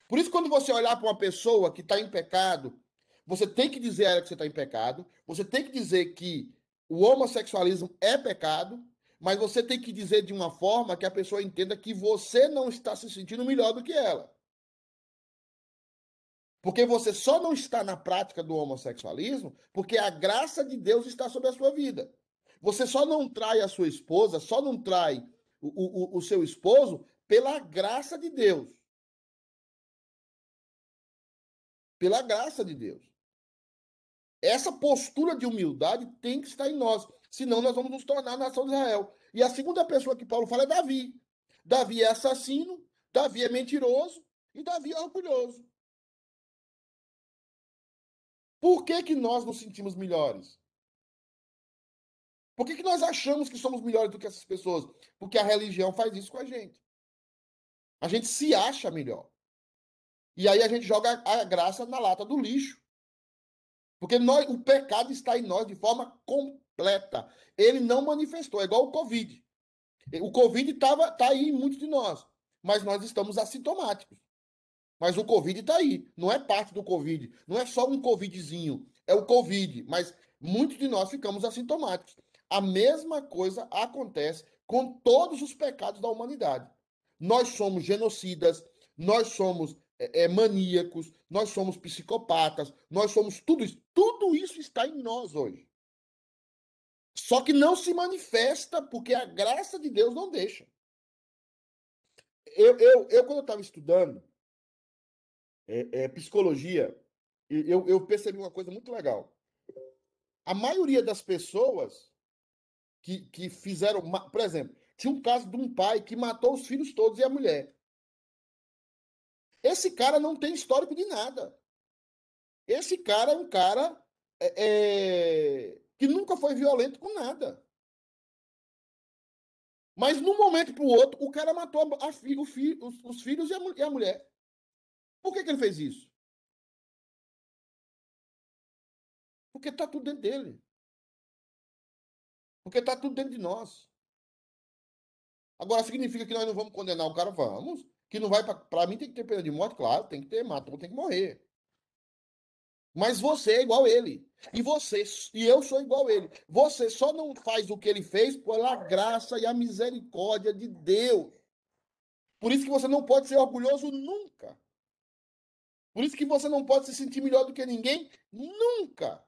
Por isso, quando você olhar para uma pessoa que está em pecado, você tem que dizer a ela que você está em pecado, você tem que dizer que o homossexualismo é pecado, mas você tem que dizer de uma forma que a pessoa entenda que você não está se sentindo melhor do que ela. Porque você só não está na prática do homossexualismo porque a graça de Deus está sobre a sua vida. Você só não trai a sua esposa, só não trai o, o, o seu esposo pela graça de Deus. Pela graça de Deus. Essa postura de humildade tem que estar em nós. Senão nós vamos nos tornar a nação de Israel. E a segunda pessoa que Paulo fala é Davi. Davi é assassino, Davi é mentiroso, E Davi é orgulhoso. Por que, que nós nos sentimos melhores? Por que, que nós achamos que somos melhores do que essas pessoas? Porque a religião faz isso com a gente. A gente se acha melhor. E aí a gente joga a graça na lata do lixo. Porque nós, o pecado está em nós de forma completa. Ele não manifestou, é igual o Covid. O Covid está tá aí em muitos de nós, mas nós estamos assintomáticos. Mas o Covid está aí, não é parte do Covid, não é só um Covidzinho, é o Covid, mas muitos de nós ficamos assintomáticos. A mesma coisa acontece com todos os pecados da humanidade. Nós somos genocidas, nós somos é, é, maníacos, nós somos psicopatas, nós somos tudo isso. Tudo isso está em nós hoje. Só que não se manifesta porque a graça de Deus não deixa. Eu, eu, eu quando eu estava estudando é, é, psicologia, eu, eu percebi uma coisa muito legal. A maioria das pessoas que, que fizeram. Por exemplo, tinha um caso de um pai que matou os filhos todos e a mulher. Esse cara não tem histórico de nada. Esse cara é um cara é, é, que nunca foi violento com nada. Mas num momento para o outro, o cara matou a, a, fi, os, os, filhos e a, e a, mulher. Por que, que ele fez isso? Porque está tudo dentro dele. Porque está tudo dentro de nós. Agora, significa que nós não vamos condenar o cara? Vamos. Que não vai para mim tem que ter pena de morte, claro, tem que ter, matou, tem que morrer. Mas você é igual ele. E você, e eu sou igual ele. Você só não faz o que ele fez pela graça e a misericórdia de Deus. Por isso que você não pode ser orgulhoso nunca. Por isso que você não pode se sentir melhor do que ninguém nunca.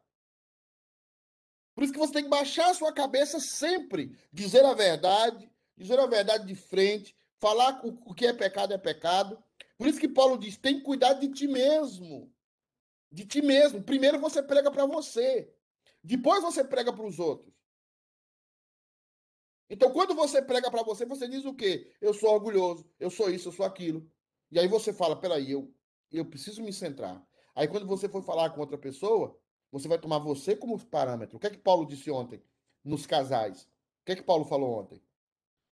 Por isso que você tem que baixar a sua cabeça sempre, dizer a verdade, dizer a verdade de frente, falar o que é pecado é pecado. Por isso que Paulo diz: tem que cuidar de ti mesmo. De ti mesmo. Primeiro você prega para você. Depois você prega para os outros. Então, quando você prega para você, você diz o quê? Eu sou orgulhoso, eu sou isso, eu sou aquilo. E aí você fala: peraí, eu, eu preciso me centrar. Aí, quando você for falar com outra pessoa, você vai tomar você como parâmetro. O que é que Paulo disse ontem nos casais? O que é que Paulo falou ontem?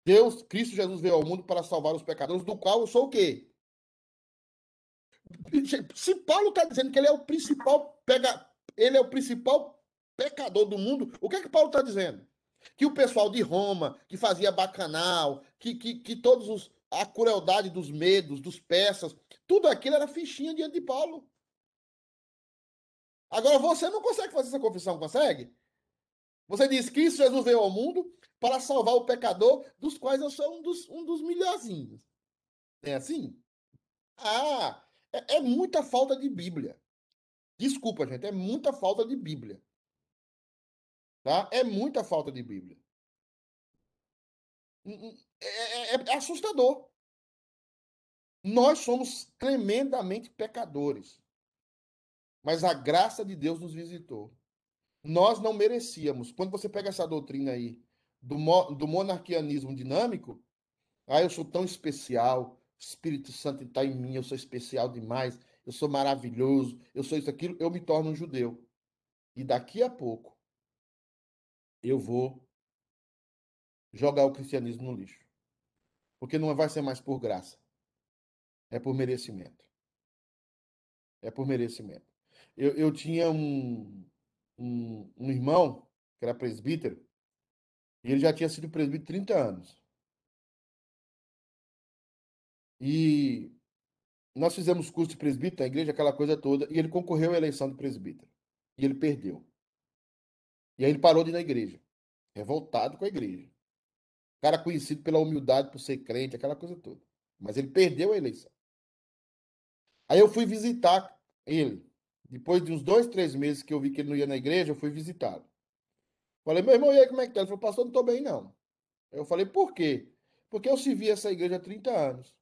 Deus, Cristo Jesus veio ao mundo para salvar os pecadores, do qual eu sou o quê? Se Paulo está dizendo que ele é o principal pega, ele é o principal pecador do mundo, o que é que Paulo está dizendo? Que o pessoal de Roma, que fazia bacanal, que, que, que todos os a crueldade dos medos, dos persas, tudo aquilo era fichinha diante de Paulo. Agora você não consegue fazer essa confissão, consegue? Você diz que Jesus veio ao mundo para salvar o pecador, dos quais eu sou um dos, um dos melhorzinhos. É assim? Ah, é, é muita falta de Bíblia. Desculpa, gente, é muita falta de Bíblia. Tá? É muita falta de Bíblia. Hum, hum, é, é, é assustador. Nós somos tremendamente pecadores. Mas a graça de Deus nos visitou. Nós não merecíamos. Quando você pega essa doutrina aí do, do monarquianismo dinâmico, ah, eu sou tão especial, Espírito Santo está em mim, eu sou especial demais, eu sou maravilhoso, eu sou isso, aquilo, eu me torno um judeu. E daqui a pouco, eu vou jogar o cristianismo no lixo. Porque não vai ser mais por graça. É por merecimento. É por merecimento. Eu, eu tinha um, um, um irmão que era presbítero, e ele já tinha sido presbítero 30 anos. E nós fizemos curso de presbítero na igreja, aquela coisa toda, e ele concorreu à eleição de presbítero. E ele perdeu. E aí ele parou de ir na igreja, revoltado com a igreja. Cara conhecido pela humildade, por ser crente, aquela coisa toda. Mas ele perdeu a eleição. Aí eu fui visitar ele. Depois de uns dois, três meses que eu vi que ele não ia na igreja, eu fui visitá-lo. Falei, meu irmão, e aí como é que tá? Ele falou, pastor, não estou bem, não. Eu falei, por quê? Porque eu servi essa igreja há 30 anos.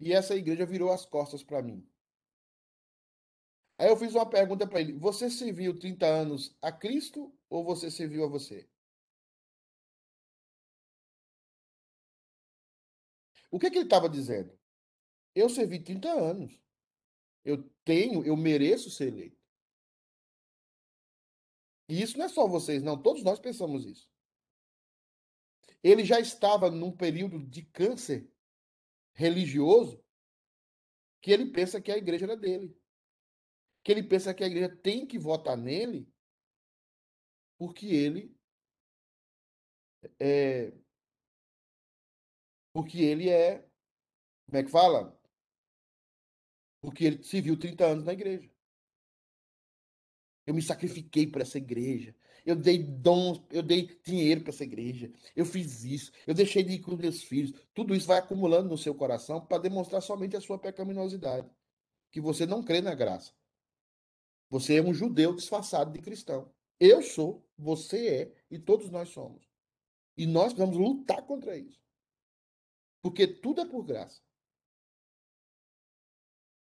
E essa igreja virou as costas para mim. Aí eu fiz uma pergunta para ele: Você serviu 30 anos a Cristo ou você serviu a você? O que, que ele estava dizendo? Eu servi 30 anos. Eu tenho, eu mereço ser eleito. E isso não é só vocês, não. Todos nós pensamos isso. Ele já estava num período de câncer religioso que ele pensa que a igreja era dele. Que ele pensa que a igreja tem que votar nele porque ele é porque ele é como é que fala? Porque ele se viu 30 anos na igreja. Eu me sacrifiquei por essa igreja. Eu dei dons, eu dei dinheiro para essa igreja. Eu fiz isso. Eu deixei de ir com meus filhos. Tudo isso vai acumulando no seu coração para demonstrar somente a sua pecaminosidade. Que você não crê na graça. Você é um judeu disfarçado de cristão. Eu sou, você é e todos nós somos. E nós vamos lutar contra isso. Porque tudo é por graça.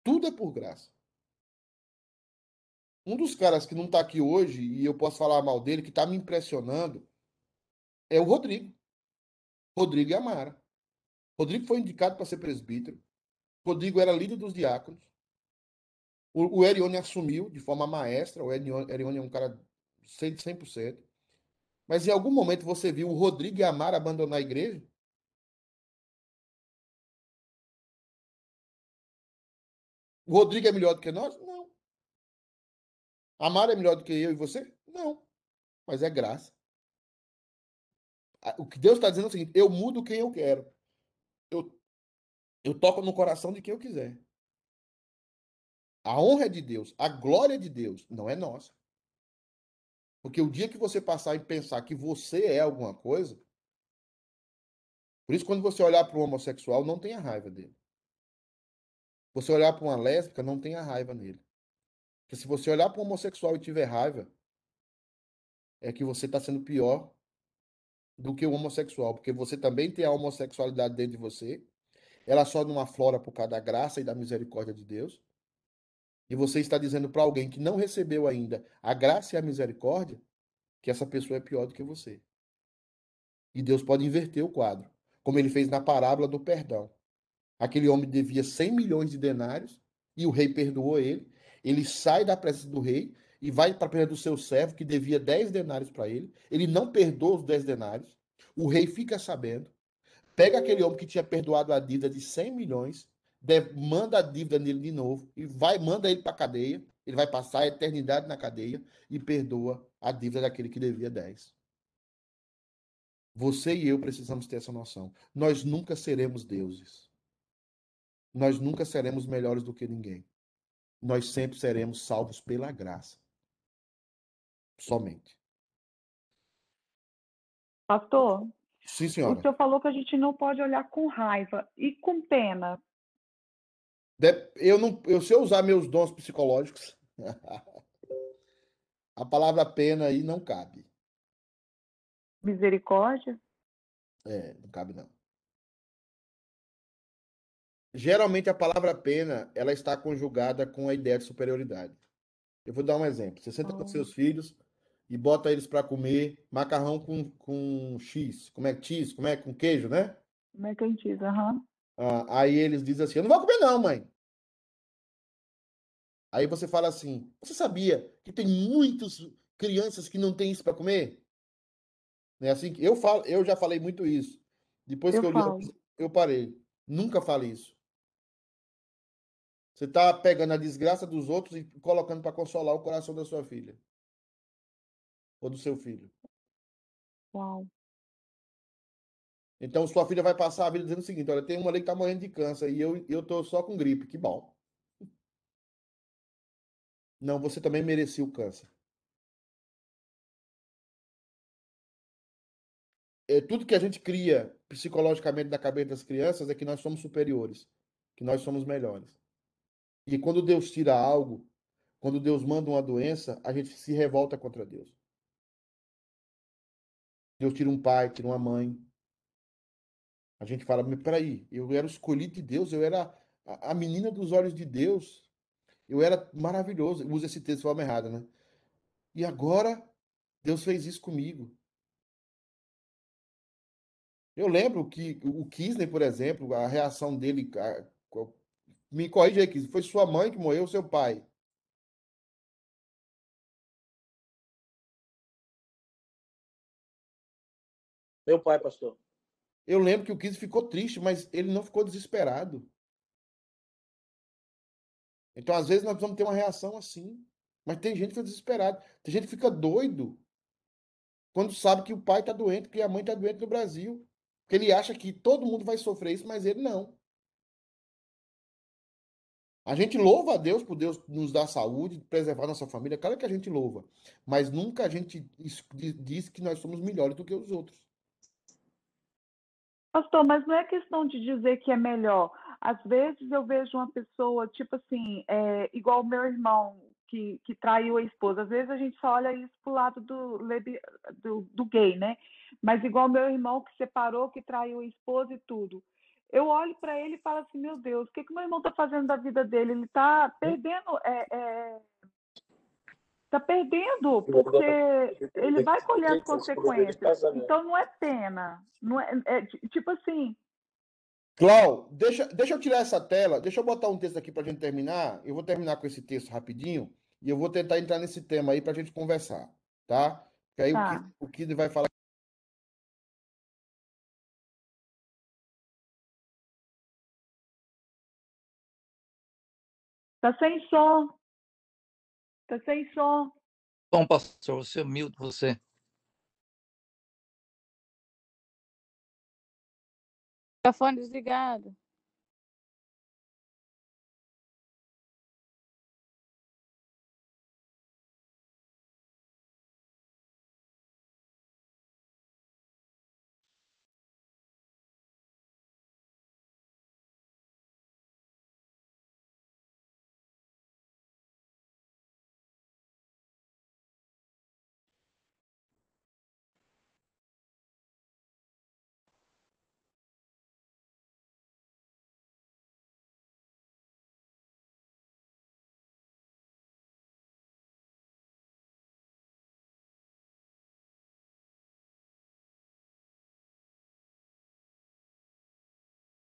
Tudo é por graça. Um dos caras que não está aqui hoje, e eu posso falar mal dele, que está me impressionando, é o Rodrigo. Rodrigo e Amara. Rodrigo foi indicado para ser presbítero. Rodrigo era líder dos diáconos. O, o Erione assumiu de forma maestra. O Erione é um cara 100%. Mas em algum momento você viu o Rodrigo e Amara abandonar a igreja? O Rodrigo é melhor do que nós? Não. A Mara é melhor do que eu e você? Não. Mas é graça. O que Deus está dizendo é o seguinte: eu mudo quem eu quero. Eu, eu toco no coração de quem eu quiser. A honra é de Deus, a glória é de Deus, não é nossa. Porque o dia que você passar e pensar que você é alguma coisa, por isso, quando você olhar para o homossexual, não tenha raiva dele. Você olhar para uma lésbica, não tenha raiva nele. Porque se você olhar para um homossexual e tiver raiva, é que você está sendo pior do que o homossexual, porque você também tem a homossexualidade dentro de você. Ela só não aflora por causa da graça e da misericórdia de Deus. E você está dizendo para alguém que não recebeu ainda a graça e a misericórdia que essa pessoa é pior do que você. E Deus pode inverter o quadro, como ele fez na parábola do perdão. Aquele homem devia 100 milhões de denários e o rei perdoou ele. Ele sai da presença do rei e vai para a presença do seu servo, que devia 10 denários para ele. Ele não perdoa os 10 denários. O rei fica sabendo. Pega aquele homem que tinha perdoado a dívida de 100 milhões, manda a dívida nele de novo e vai manda ele para a cadeia. Ele vai passar a eternidade na cadeia e perdoa a dívida daquele que devia 10. Você e eu precisamos ter essa noção. Nós nunca seremos deuses nós nunca seremos melhores do que ninguém. Nós sempre seremos salvos pela graça. Somente. Pastor? Sim, senhora. O senhor falou que a gente não pode olhar com raiva e com pena. Eu não, eu, se eu usar meus dons psicológicos, a palavra pena aí não cabe. Misericórdia? É, não cabe não. Geralmente a palavra pena, ela está conjugada com a ideia de superioridade. Eu vou dar um exemplo. Você senta oh. com seus filhos e bota eles para comer macarrão com, com X. Como é que X? Como é com queijo, né? Mac and cheese, aham. Uhum. Ah, aí eles dizem assim: Eu não vou comer, não, mãe. Aí você fala assim: Você sabia que tem muitas crianças que não têm isso para comer? É assim que eu falo, eu já falei muito isso. Depois eu que eu li, eu parei. Nunca fale isso. Você está pegando a desgraça dos outros e colocando para consolar o coração da sua filha. Ou do seu filho. Uau. Então, sua filha vai passar a vida dizendo o seguinte: olha, tem uma ali que está morrendo de câncer e eu, eu tô só com gripe. Que bom. Não, você também merecia o câncer. É, tudo que a gente cria psicologicamente na cabeça das crianças é que nós somos superiores, que nós somos melhores. E quando Deus tira algo, quando Deus manda uma doença, a gente se revolta contra Deus. Deus tira um pai, tira uma mãe. A gente fala, mas peraí, eu era o escolhido de Deus, eu era a menina dos olhos de Deus. Eu era maravilhoso. Usa esse texto de forma errada, né? E agora, Deus fez isso comigo. Eu lembro que o Kisney, por exemplo, a reação dele Me corrija aí. Foi sua mãe que morreu ou seu pai? Meu pai, pastor. Eu lembro que o Kiss ficou triste, mas ele não ficou desesperado. Então, às vezes, nós precisamos ter uma reação assim. Mas tem gente que fica desesperado. Tem gente que fica doido quando sabe que o pai está doente, que a mãe está doente no Brasil. Porque ele acha que todo mundo vai sofrer isso, mas ele não. A gente louva a Deus por Deus nos dar saúde, preservar nossa família. Claro que a gente louva. Mas nunca a gente diz que nós somos melhores do que os outros. Pastor, mas não é questão de dizer que é melhor. Às vezes eu vejo uma pessoa, tipo assim, é, igual o meu irmão, que, que traiu a esposa. Às vezes a gente só olha isso pro lado do, do, do gay, né? Mas igual meu irmão que separou, que traiu a esposa e tudo. Eu olho para ele e falo assim, meu Deus, o que, que meu irmão está fazendo da vida dele? Ele está perdendo é, é, Está perdendo, porque ele vai colher as consequências. Então não é pena. Não é, é tipo assim. Clau, deixa, deixa eu tirar essa tela, deixa eu botar um texto aqui para a gente terminar. Eu vou terminar com esse texto rapidinho e eu vou tentar entrar nesse tema aí para a gente conversar, tá? Porque aí tá. o, Kid, o vai falar. Tá sem som. Tá sem som. Bom, pastor, você é humilde, você. Microfone desligado.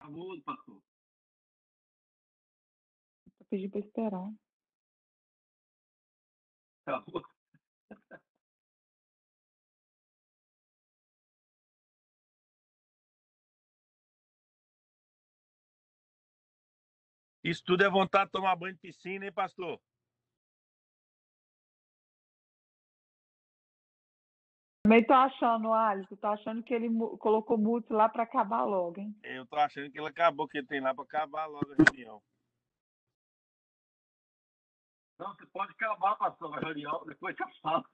Mudo, pastor. Eu pedi para esperar. Acabou. Isso tudo é vontade de tomar banho de piscina, hein, pastor? Também tô achando, Alisson, tô achando que ele colocou multa lá para acabar logo, hein? Eu tô achando que ele acabou, que ele tem lá para acabar logo a reunião. Não, você pode acabar, pastor, a reunião, depois que eu falo.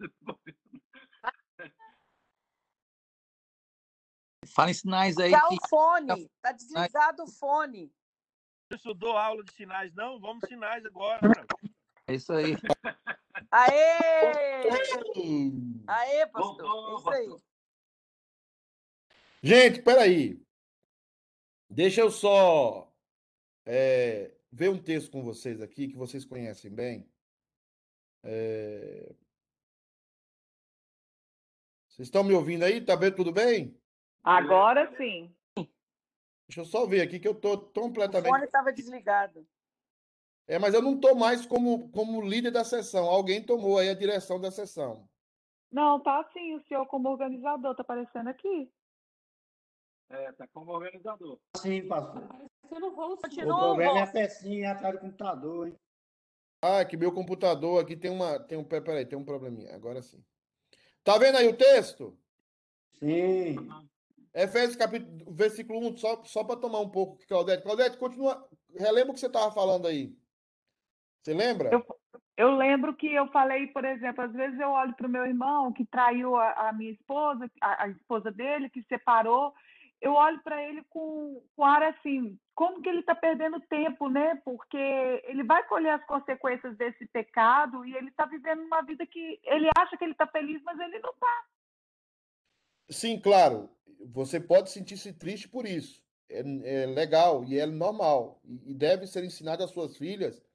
Fala em sinais aí. Tá que... o fone, tá desligado o fone. Você estudou aula de sinais, não? Vamos sinais agora. É isso aí. Aê! Aê, pastor. É isso aí. Gente, peraí. Deixa eu só é, ver um texto com vocês aqui que vocês conhecem bem. É... Vocês estão me ouvindo aí? Tá vendo tudo bem? Agora sim. Deixa eu só ver aqui que eu tô completamente. O fone estava desligado. É, mas eu não estou mais como, como líder da sessão. Alguém tomou aí a direção da sessão. Não, tá sim, o senhor como organizador, tá aparecendo aqui. É, tá como organizador. Sim, pastor. Você não vou, continua, o problema é a pecinha atrás do computador, hein? Ah, que meu computador aqui tem uma. Tem um, peraí, tem um probleminha. Agora sim. Tá vendo aí o texto? Sim. Efésios capítulo, versículo 1, só, só para tomar um pouco, Claudete. Claudete, continua. Relembra o que você estava falando aí. Você lembra? Eu, eu lembro que eu falei, por exemplo, às vezes eu olho para o meu irmão que traiu a, a minha esposa, a, a, esposa dele, que separou. Eu olho para ele com, com ar assim, como que ele está perdendo tempo, né? Porque ele vai colher as consequências desse pecado e ele está vivendo uma vida que ele acha que ele está feliz, mas ele não está. Sim, claro. Você pode sentir-se triste por isso. É, é, legal e é normal. E deve ser ensinado às suas filhas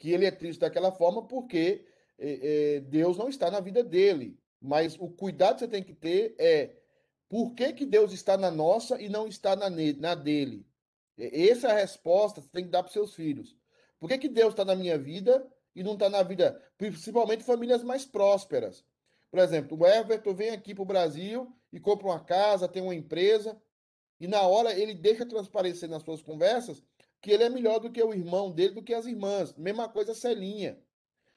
que ele é triste daquela forma porque é, é, Deus não está na vida dele. Mas o cuidado que você tem que ter é por que, que Deus está na nossa e não está na, na dele? Essa é a resposta que você tem que dar para seus filhos. Por que, que Deus está na minha vida e não está na vida, principalmente famílias mais prósperas? Por exemplo, o Everton vem aqui para o Brasil e compra uma casa, tem uma empresa, e na hora ele deixa transparecer nas suas conversas que ele é melhor do que o irmão dele, do que as irmãs. Mesma coisa Celinha.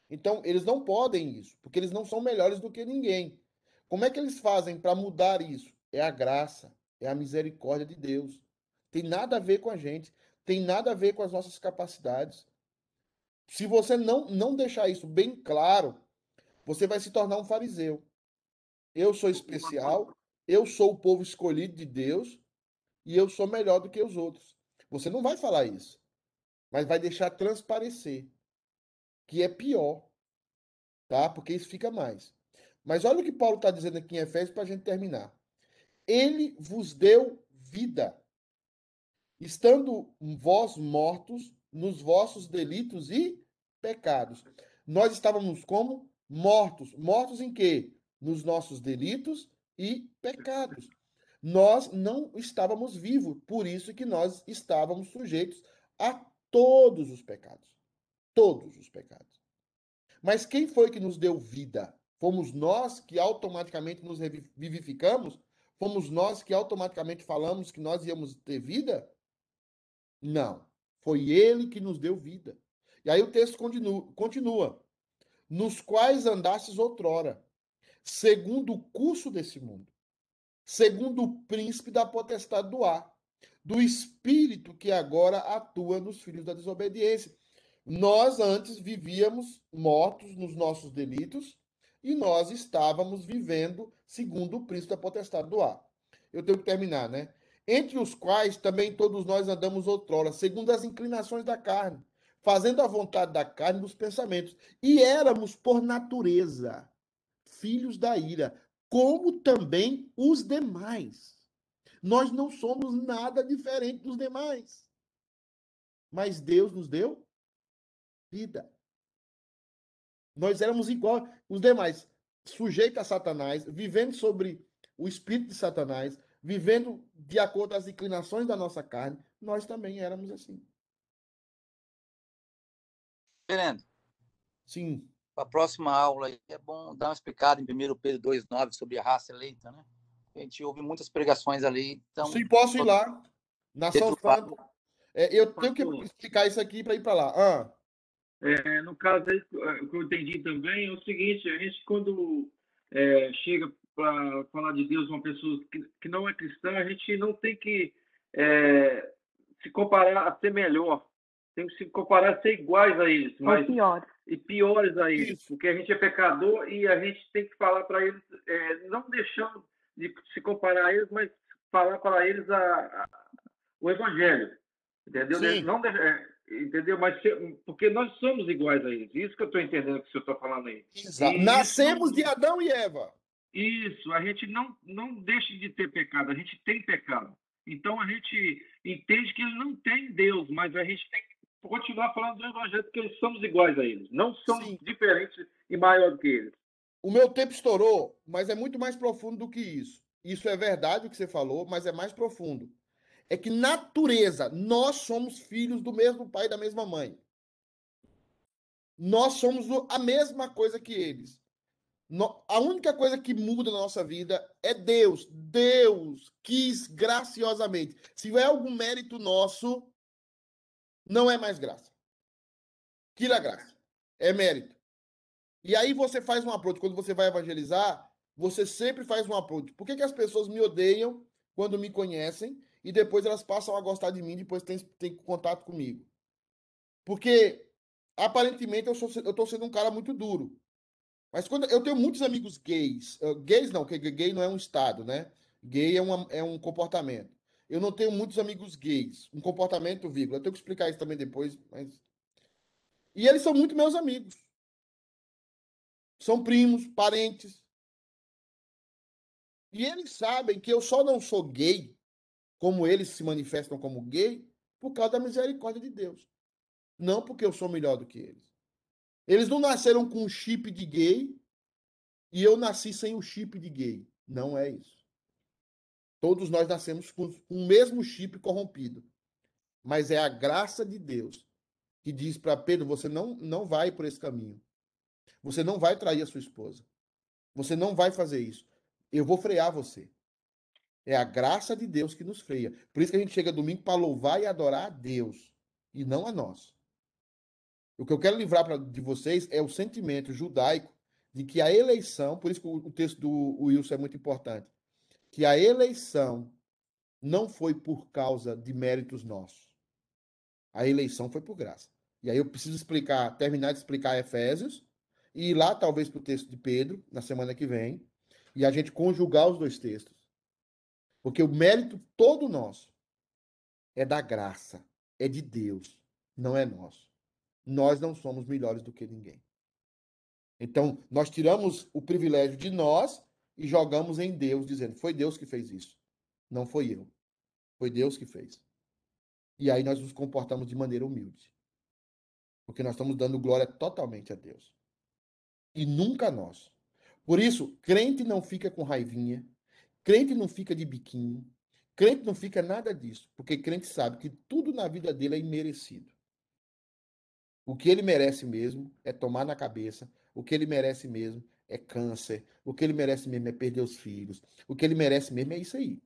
Então, eles não podem isso, porque eles não são melhores do que ninguém. Como é que eles fazem para mudar isso? É a graça, é a misericórdia de Deus. Tem nada a ver com a gente, tem nada a ver com as nossas capacidades. Se você não, não deixar isso bem claro, você vai se tornar um fariseu. Eu sou especial, eu sou o povo escolhido de Deus e eu sou melhor do que os outros. Você não vai falar isso, mas vai deixar transparecer que é pior, tá? Porque isso fica mais. Mas olha o que Paulo está dizendo aqui em Efésios para a gente terminar. Ele vos deu vida, estando vós mortos nos vossos delitos e pecados. Nós estávamos como mortos. Mortos em quê? Nos nossos delitos e pecados. Nós não estávamos vivos, por isso que nós estávamos sujeitos a todos os pecados. Todos os pecados. Mas quem foi que nos deu vida? Fomos nós que automaticamente nos vivificamos? Fomos nós que automaticamente falamos que nós íamos ter vida? Não. Foi ele que nos deu vida. E aí o texto continua, continua. Nos quais andastes outrora, segundo o curso desse mundo, segundo o príncipe da potestade do ar, do espírito que agora atua nos filhos da desobediência, nós antes vivíamos mortos nos nossos delitos e nós estávamos vivendo segundo o príncipe da potestade do ar. Eu tenho que terminar, né? Entre os quais também todos nós andamos outrora, segundo as inclinações da carne, fazendo a vontade da carne dos pensamentos. E éramos, por natureza, filhos da ira, como também os demais. Nós não somos nada diferente dos demais. Mas Deus nos deu vida. Nós éramos igual os demais, sujeitos a Satanás, vivendo sobre o espírito de Satanás, vivendo de acordo com as inclinações da nossa carne, nós também éramos assim. Fernando. Sim. Para a próxima aula, é bom dar uma explicada em 1 Pedro 2,9 sobre a raça eleita, né? A gente ouve muitas pregações ali. Então, Sim, posso ir lá. Nação Santa. É, eu tenho que explicar isso aqui para ir para lá. Ah. É, no caso o que eu entendi também é o seguinte: a gente, quando é, chega para falar de Deus uma pessoa que, que, não é cristã, a gente não tem que é, se comparar a ser melhor. Tem que se comparar a ser iguais a eles. Mas, piores. E piores a eles. Porque a gente é pecador e a gente tem que falar para eles, é, não deixando de se comparar a eles, mas falar para eles a, a, o evangelho. Entendeu? Sim. Não, é, entendeu? Mas porque nós somos iguais a eles. Isso que eu estou entendendo que o senhor está falando aí. Exato. Nascemos de Adão e Eva. Isso, a gente não, não deixa de ter pecado, a gente tem pecado. Então a gente entende que ele não tem Deus, mas a gente tem que continuar falando do evangelho porque eles somos iguais a eles. Não somos Sim. diferentes e maior do que eles. O meu tempo estourou, mas é muito mais profundo do que isso. Isso é verdade o que você falou, mas é mais profundo. É que natureza, nós somos filhos do mesmo pai e da mesma mãe. Nós somos a mesma coisa que eles. A única coisa que muda na nossa vida é Deus. Deus quis graciosamente. Se tiver algum mérito nosso, não é mais graça. Tira a graça. É mérito. E aí você faz um approach. Quando você vai evangelizar, você sempre faz um approach. Por que, que as pessoas me odeiam quando me conhecem e depois elas passam a gostar de mim depois tem, tem contato comigo? Porque aparentemente eu, sou, eu sendo um cara muito duro. Mas quando eu tenho muitos amigos gays, gays não, porque gay não é um estado, né? Gay é, uma, é um comportamento. Eu não tenho muitos amigos gays, um comportamento, vírgula. Eu tenho que explicar isso também depois, mas e eles são muito meus amigos. São primos, parentes. E eles sabem que eu só não sou gay, como eles se manifestam como gay, por causa da misericórdia de Deus. Não porque eu sou melhor do que eles. Eles não nasceram com um chip de gay e eu nasci sem o chip de gay. Não é isso. Todos nós nascemos com o mesmo chip corrompido. Mas é a graça de Deus que diz para Pedro: você não, não vai por esse caminho. Você não vai trair a sua esposa. Você não vai fazer isso. Eu vou frear você. É a graça de Deus que nos freia. Por isso que a gente chega domingo para louvar e adorar a Deus e não a nós. O que eu quero livrar pra, de vocês é o sentimento judaico de que a eleição, por isso que o, texto do Wilson é muito importante, que a eleição não foi por causa de méritos nossos. A eleição foi por graça. E aí eu preciso explicar, terminar de explicar Efésios e ir lá talvez para o texto de Pedro na semana que vem e a gente conjugar os dois textos. Porque o mérito todo nosso é da graça, é de Deus, não é nosso. Nós não somos melhores do que ninguém. Então, nós tiramos o privilégio de nós e jogamos em Deus, dizendo: foi Deus que fez isso. Não foi eu. Foi Deus que fez. E aí nós nos comportamos de maneira humilde. Porque nós estamos dando glória totalmente a Deus. E nunca nós. Por isso, crente não fica com raivinha, Crente não fica de biquinho. Crente não fica nada disso, porque crente sabe que tudo na vida dele é imerecido. O que ele merece mesmo é tomar na cabeça, o que ele merece mesmo é câncer, o que ele merece mesmo é perder os filhos, o que ele merece mesmo é isso aí.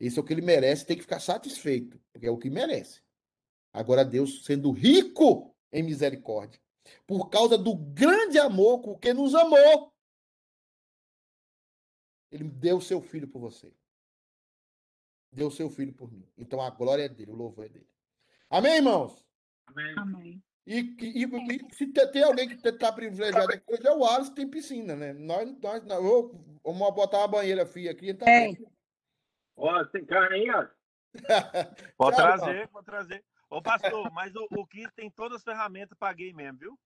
Isso é o que ele merece, tem que ficar satisfeito, porque é o que merece. Agora, Deus, sendo rico em misericórdia, por causa do grande amor com que nos amou, ele deu o seu filho por você. Deu o seu filho por mim. Então a glória é dele, o louvor é dele. Amém, irmãos? Amém. Amém. E, e, e, se tem alguém que está privilegiado aqui, hoje é o Alisson tem piscina, né? Nós, nós, nós vamos botar uma banheira fria aqui. Tá é. Ó, tem carne aí, ó. pode trazer, pode trazer. Ô, pastor, mas o, o Kiss tem todas as ferramentas para gay mesmo, viu?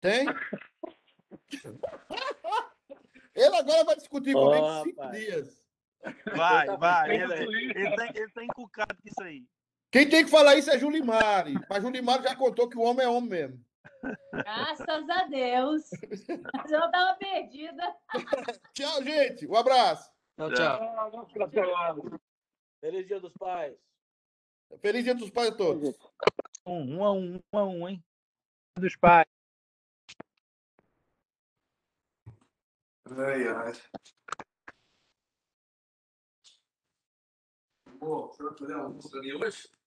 Tem? Ele agora vai discutir oh, comigo cinco dias. Vai, vai. Ele, ele, tem, ele tem encucado com isso aí. Quem tem que falar isso é Julimari. Mas Julimari já contou que o homem é homem mesmo. Graças a Deus. Mas eu tava perdida. tchau, gente. Um abraço. Tchau, tchau. Feliz Dia dos Pais. Feliz Dia dos Pais a todos. Um, um a um, um a um, hein? Dos pais. Ai, ai. Pô, será que fazer almoço ali hoje?